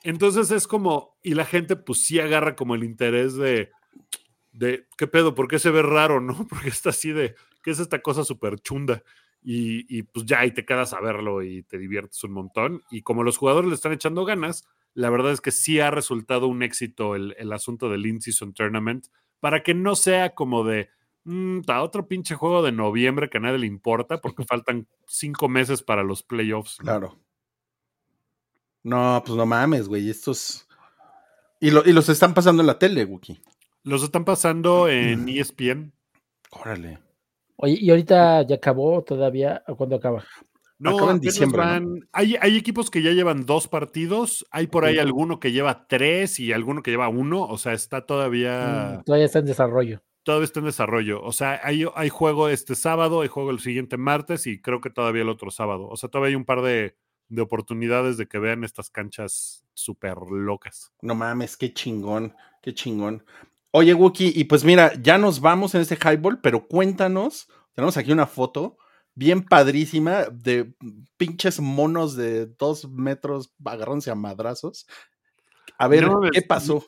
Entonces es como, y la gente pues sí agarra como el interés de, de ¿qué pedo? ¿Por qué se ve raro, no? Porque está así de, ¿qué es esta cosa súper chunda? Y, y pues ya, y te quedas a verlo y te diviertes un montón. Y como los jugadores le están echando ganas, la verdad es que sí ha resultado un éxito el, el asunto del In-Season Tournament para que no sea como de "Mm, ta, otro pinche juego de noviembre que a nadie le importa porque faltan cinco meses para los playoffs. ¿no? Claro. No, pues no mames, güey. Estos. Y, lo- y los están pasando en la tele, Wookie. Los están pasando en E ESPN. Órale. Oye, ¿y ahorita ya acabó todavía? ¿O cuándo acaba? No, en van- hay, hay equipos que ya llevan dos partidos, hay por ahí alguno que lleva tres y alguno que lleva uno, o sea, está todavía, Mm, todavía está en desarrollo. todavía está en desarrollo. O sea, hay, hay juego este sábado, hay juego el siguiente martes y creo que todavía el otro sábado. O sea, todavía hay un par de, de oportunidades de que vean estas canchas súper locas. No mames, qué chingón, qué chingón. Oye, Wookie, y pues mira, ya nos vamos en este highball, pero cuéntanos, tenemos aquí una foto bien padrísima de pinches monos de dos metros agarrándose a madrazos. A ver, No, ¿qué es- pasó?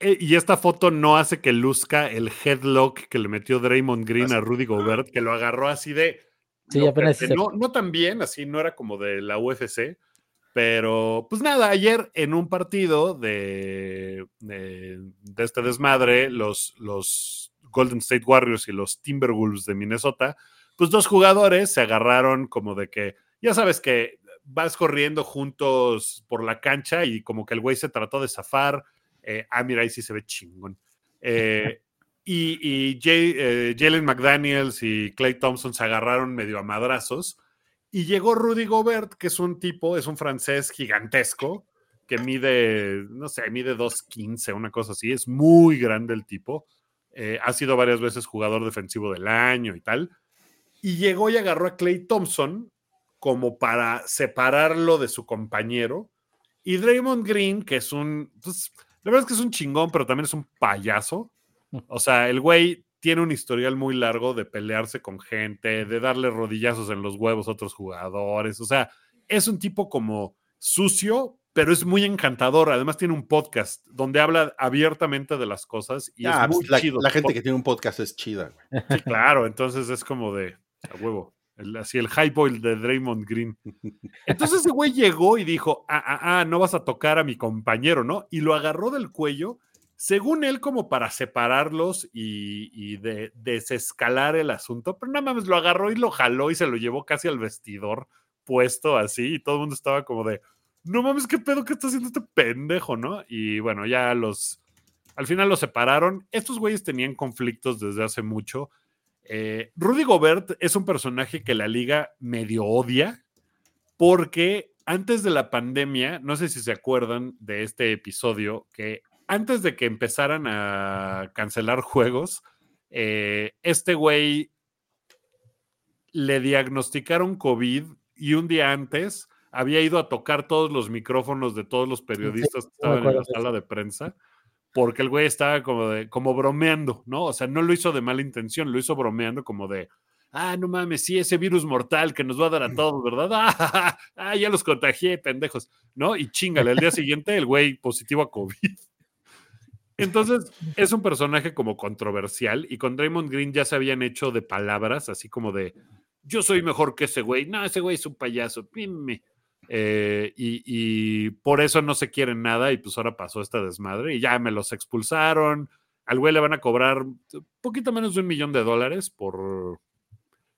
Eh, y esta foto no hace que luzca el headlock que le metió Draymond Green a Rudy Gobert, que lo agarró así de. Sí, lo apenas que- se- no, no tan bien, así no era como de la UFC. Pero, pues nada, ayer en un partido de, de, de este desmadre, los, los Golden State Warriors y los Timberwolves de Minnesota, pues dos jugadores se agarraron como de que, ya sabes que vas corriendo juntos por la cancha y como que el güey se trató de zafar. Eh, ah, mira, ahí sí se ve chingón. Eh, Y, y Jay- eh, Jalen McDaniels y Clay Thompson se agarraron medio a madrazos. Y llegó Rudy Gobert, que es un tipo, es un francés gigantesco, que mide, no sé, mide 2.15, una cosa así. Es muy grande el tipo. Ha sido varias veces jugador defensivo del año y tal. Y llegó y agarró a Clay Thompson como para separarlo de su compañero. Y Draymond Green, que es un, pues, la verdad es que es un chingón, pero también es un payaso. O sea, el güey tiene un historial muy largo de pelearse con gente, de darle rodillazos en los huevos a otros jugadores. O sea, es un tipo como sucio, pero es muy encantador. Además, tiene un podcast donde habla abiertamente de las cosas y Ah, es muy pues, la, chido. la gente que tiene un podcast es chida, güey. Sí, claro, entonces es como de a huevo. el- así el high boil de Draymond Green. Entonces ese güey llegó y dijo: ah, ah, ah, no vas a tocar a mi compañero, ¿no? Y lo agarró del cuello, según él, como para separarlos y, y de, desescalar el asunto. Pero nada más lo agarró y lo jaló y se lo llevó casi al vestidor puesto así. Y todo el mundo estaba como de: no mames, qué pedo que está haciendo este pendejo, ¿no? Y bueno, ya los. Al final los separaron. Estos güeyes tenían conflictos desde hace mucho. Eh, Rudy Gobert es un personaje que la liga medio odia porque antes de la pandemia, no sé si se acuerdan de este episodio, que antes de que empezaran a cancelar juegos, eh, este güey le diagnosticaron COVID y un día antes había ido a tocar todos los micrófonos de todos los periodistas que sí, estaban en la sala de prensa porque el güey estaba como de, como bromeando, ¿no? O sea, no lo hizo de mala intención, lo hizo bromeando como de, ah, no mames, sí, ese virus mortal que nos va a dar a todos, ¿verdad? Ah, ah, ya los contagié, pendejos, ¿no? Y chingale, al día siguiente el güey positivo a COVID. Entonces, es un personaje como controversial y con Draymond Green ya se habían hecho de palabras, así como de, yo soy mejor que ese güey, no, ese güey es un payaso, pime. Eh, y, y por eso no se quieren nada y pues ahora pasó esta desmadre y ya me los expulsaron. Al güey le van a cobrar un poquito menos de un millón de dólares por...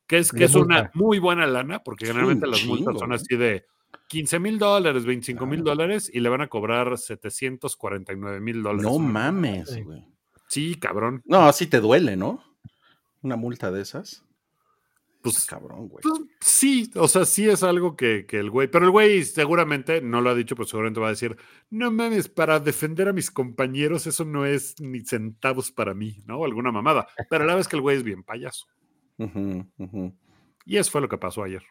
Que es, que es una muy buena lana, porque generalmente las multas chingo, son así de 15 mil dólares, 25 mil dólares y le van a cobrar 749 mil dólares. No mames, Sí. güey. Sí, cabrón. No, sí te duele, ¿no? Una multa de esas. Pues, Cabrón, güey. pues, sí, o sea, sí es algo que, que el güey, pero el güey seguramente, no lo ha dicho, pero seguramente va a decir, no mames, para defender a mis compañeros eso no es ni centavos para mí, ¿no? Alguna mamada. Pero la vez que el güey es bien payaso. Y eso fue lo que pasó ayer.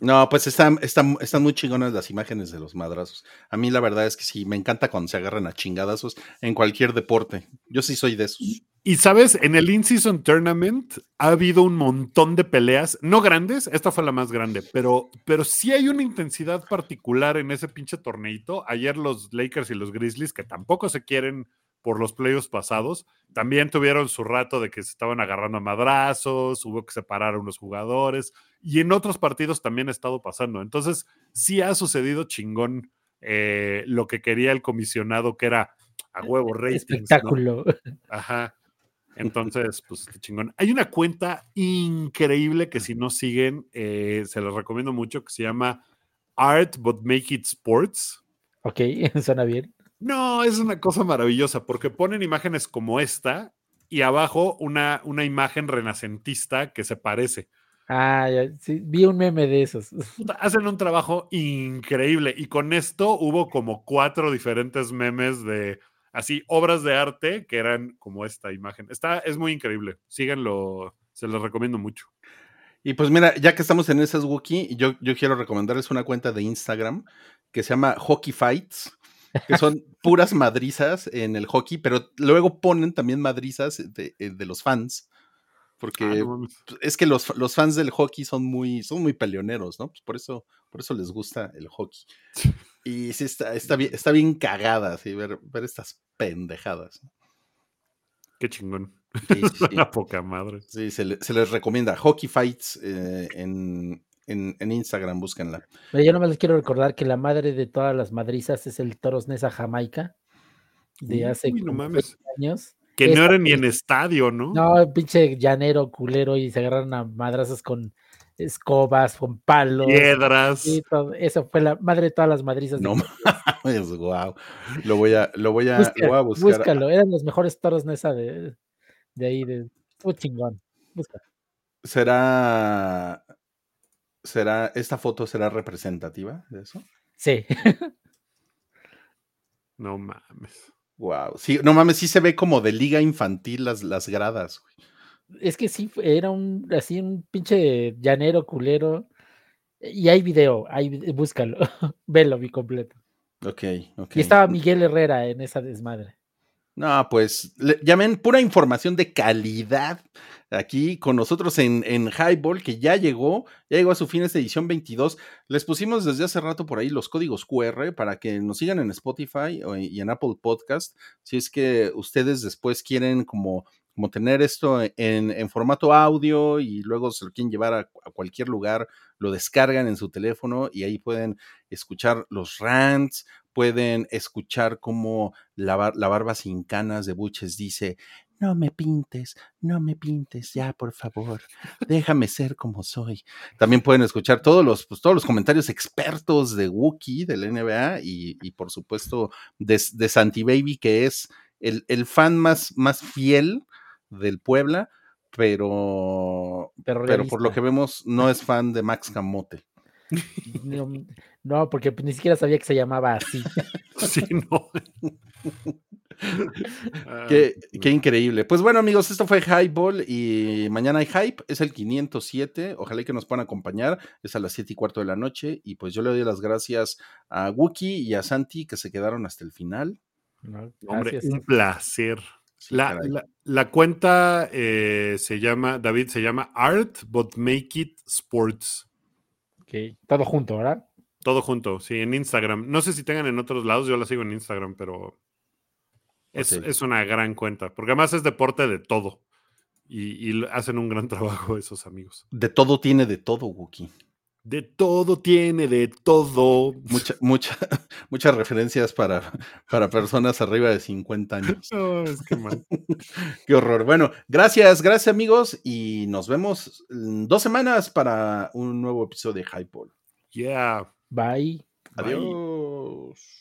No, pues están, están, están muy chingonas las imágenes de los madrazos. A mí la verdad es que sí, me encanta cuando se agarran a chingadazos en cualquier deporte. Yo sí soy de esos. Y sabes, en el In-Season Tournament ha habido un montón de peleas, no grandes, esta fue la más grande, pero, pero sí hay una intensidad particular en ese pinche torneito. Ayer los Lakers y los Grizzlies, que tampoco se quieren por los playoffs pasados, también tuvieron su rato de que se estaban agarrando a madrazos, hubo que separar a unos jugadores, y en otros partidos también ha estado pasando. Entonces, sí ha sucedido chingón eh, lo que quería el comisionado, que era a huevo ratings. ¿no? Espectáculo. Ajá. Entonces, pues qué chingón. Hay una cuenta increíble que si no siguen, eh, se los recomiendo mucho, que se llama Art But Make It Sports. Ok, suena bien. No, es una cosa maravillosa porque ponen imágenes como esta y abajo una, una imagen renacentista que se parece. Ah, ya, sí, vi un meme de esos. Hacen un trabajo increíble y con esto hubo como cuatro diferentes memes de así obras de arte que eran como esta imagen. Está, es muy increíble. Síganlo, se los recomiendo mucho. Y pues mira, ya que estamos en esas Wookiee, yo, yo quiero recomendarles una cuenta de Instagram que se llama Hockey Fights, que son puras madrizas en el hockey, pero luego ponen también madrizas de, eh, de los fans. Porque Ah, no es que los, los fans del hockey son muy, son muy peleoneros, ¿no? Pues por eso, por eso les gusta el hockey. Y sí, está, está, bien, está bien cagada, sí, ver, ver estas pendejadas. Qué chingón. Sí. Una poca madre. Sí, se, le- se les recomienda. Hockey Fights eh, en, en, en Instagram, búsquenla. Pero yo nomás les quiero recordar que la madre de todas las madrizas es el Toros Nesa Jamaica de hace Uy, no mames. 20 años. Que no era ni en estadio, ¿no? No, pinche llanero culero y se agarraron a madrazos con escobas, con palos. Piedras. y todo. Eso fue la madre de todas las madrizas. de No mames, wow. Lo voy a, lo voy a, Busca- lo voy a buscar. búscalo, eran los mejores toros Nesa de, De ahí, de. Fue chingón. Busca. ¿Será, será, esta foto será representativa de eso? Sí. No mames. Wow. Sí, no mames, sí se ve como de liga infantil las, las gradas. güey. es que sí, era un así un pinche llanero culero. Y hay video, hay, búscalo, velo mi completo. Ok, ok. Y estaba Miguel Herrera en esa desmadre. No, pues le- llamen pura información de calidad aquí con nosotros en, en Highball, que ya llegó, ya llegó a su fin esta edición 22. Les pusimos desde hace rato por ahí los códigos QR para que nos sigan en Spotify y en Apple Podcast. Si es que ustedes después quieren como, como tener esto en, en formato audio y luego se lo quieren llevar a, cualquier lugar, lo descargan en su teléfono y ahí pueden escuchar los rants, pueden escuchar cómo la, la barba sin canas de Buches dice, no me pintes, no me pintes, ya por favor, déjame ser como soy. También pueden escuchar todos los, pues, todos los comentarios expertos de Wookiee, del NBA, y, y por supuesto de, de Santi Baby, que es el, el fan más, más fiel del Puebla, pero, Pero, pero por lo que vemos no es fan de Max Camote. No, no, porque ni siquiera sabía que se llamaba así. Sí, no. Qué, Ay, qué increíble. Pues bueno, amigos, esto fue Highball y mañana hay Hype, es el 507. Ojalá y que nos puedan acompañar. Es a las 7 y cuarto de la noche. Y pues yo le doy las gracias a Wookie y a Santi que se quedaron hasta el final. ¿no? Hombre, un placer. Sí, La, caray. la- la cuenta eh, se llama, David, se llama Art, but Make It Sports. Ok, Todo junto, ¿verdad? Todo junto, sí, en Instagram. No sé si tengan en otros lados, yo la sigo en Instagram, pero es, es una gran cuenta, porque además es deporte de todo. Y, hacen un gran trabajo esos amigos. De todo tiene de todo, Wookie. De todo tiene, de todo. Mucha, mucha, muchas referencias para, para personas arriba de 50 años. No, es que mal. Qué horror. Bueno, gracias, gracias amigos. Y nos vemos en dos semanas para un nuevo episodio de Highball. Yeah. Bye. Bye. Adiós.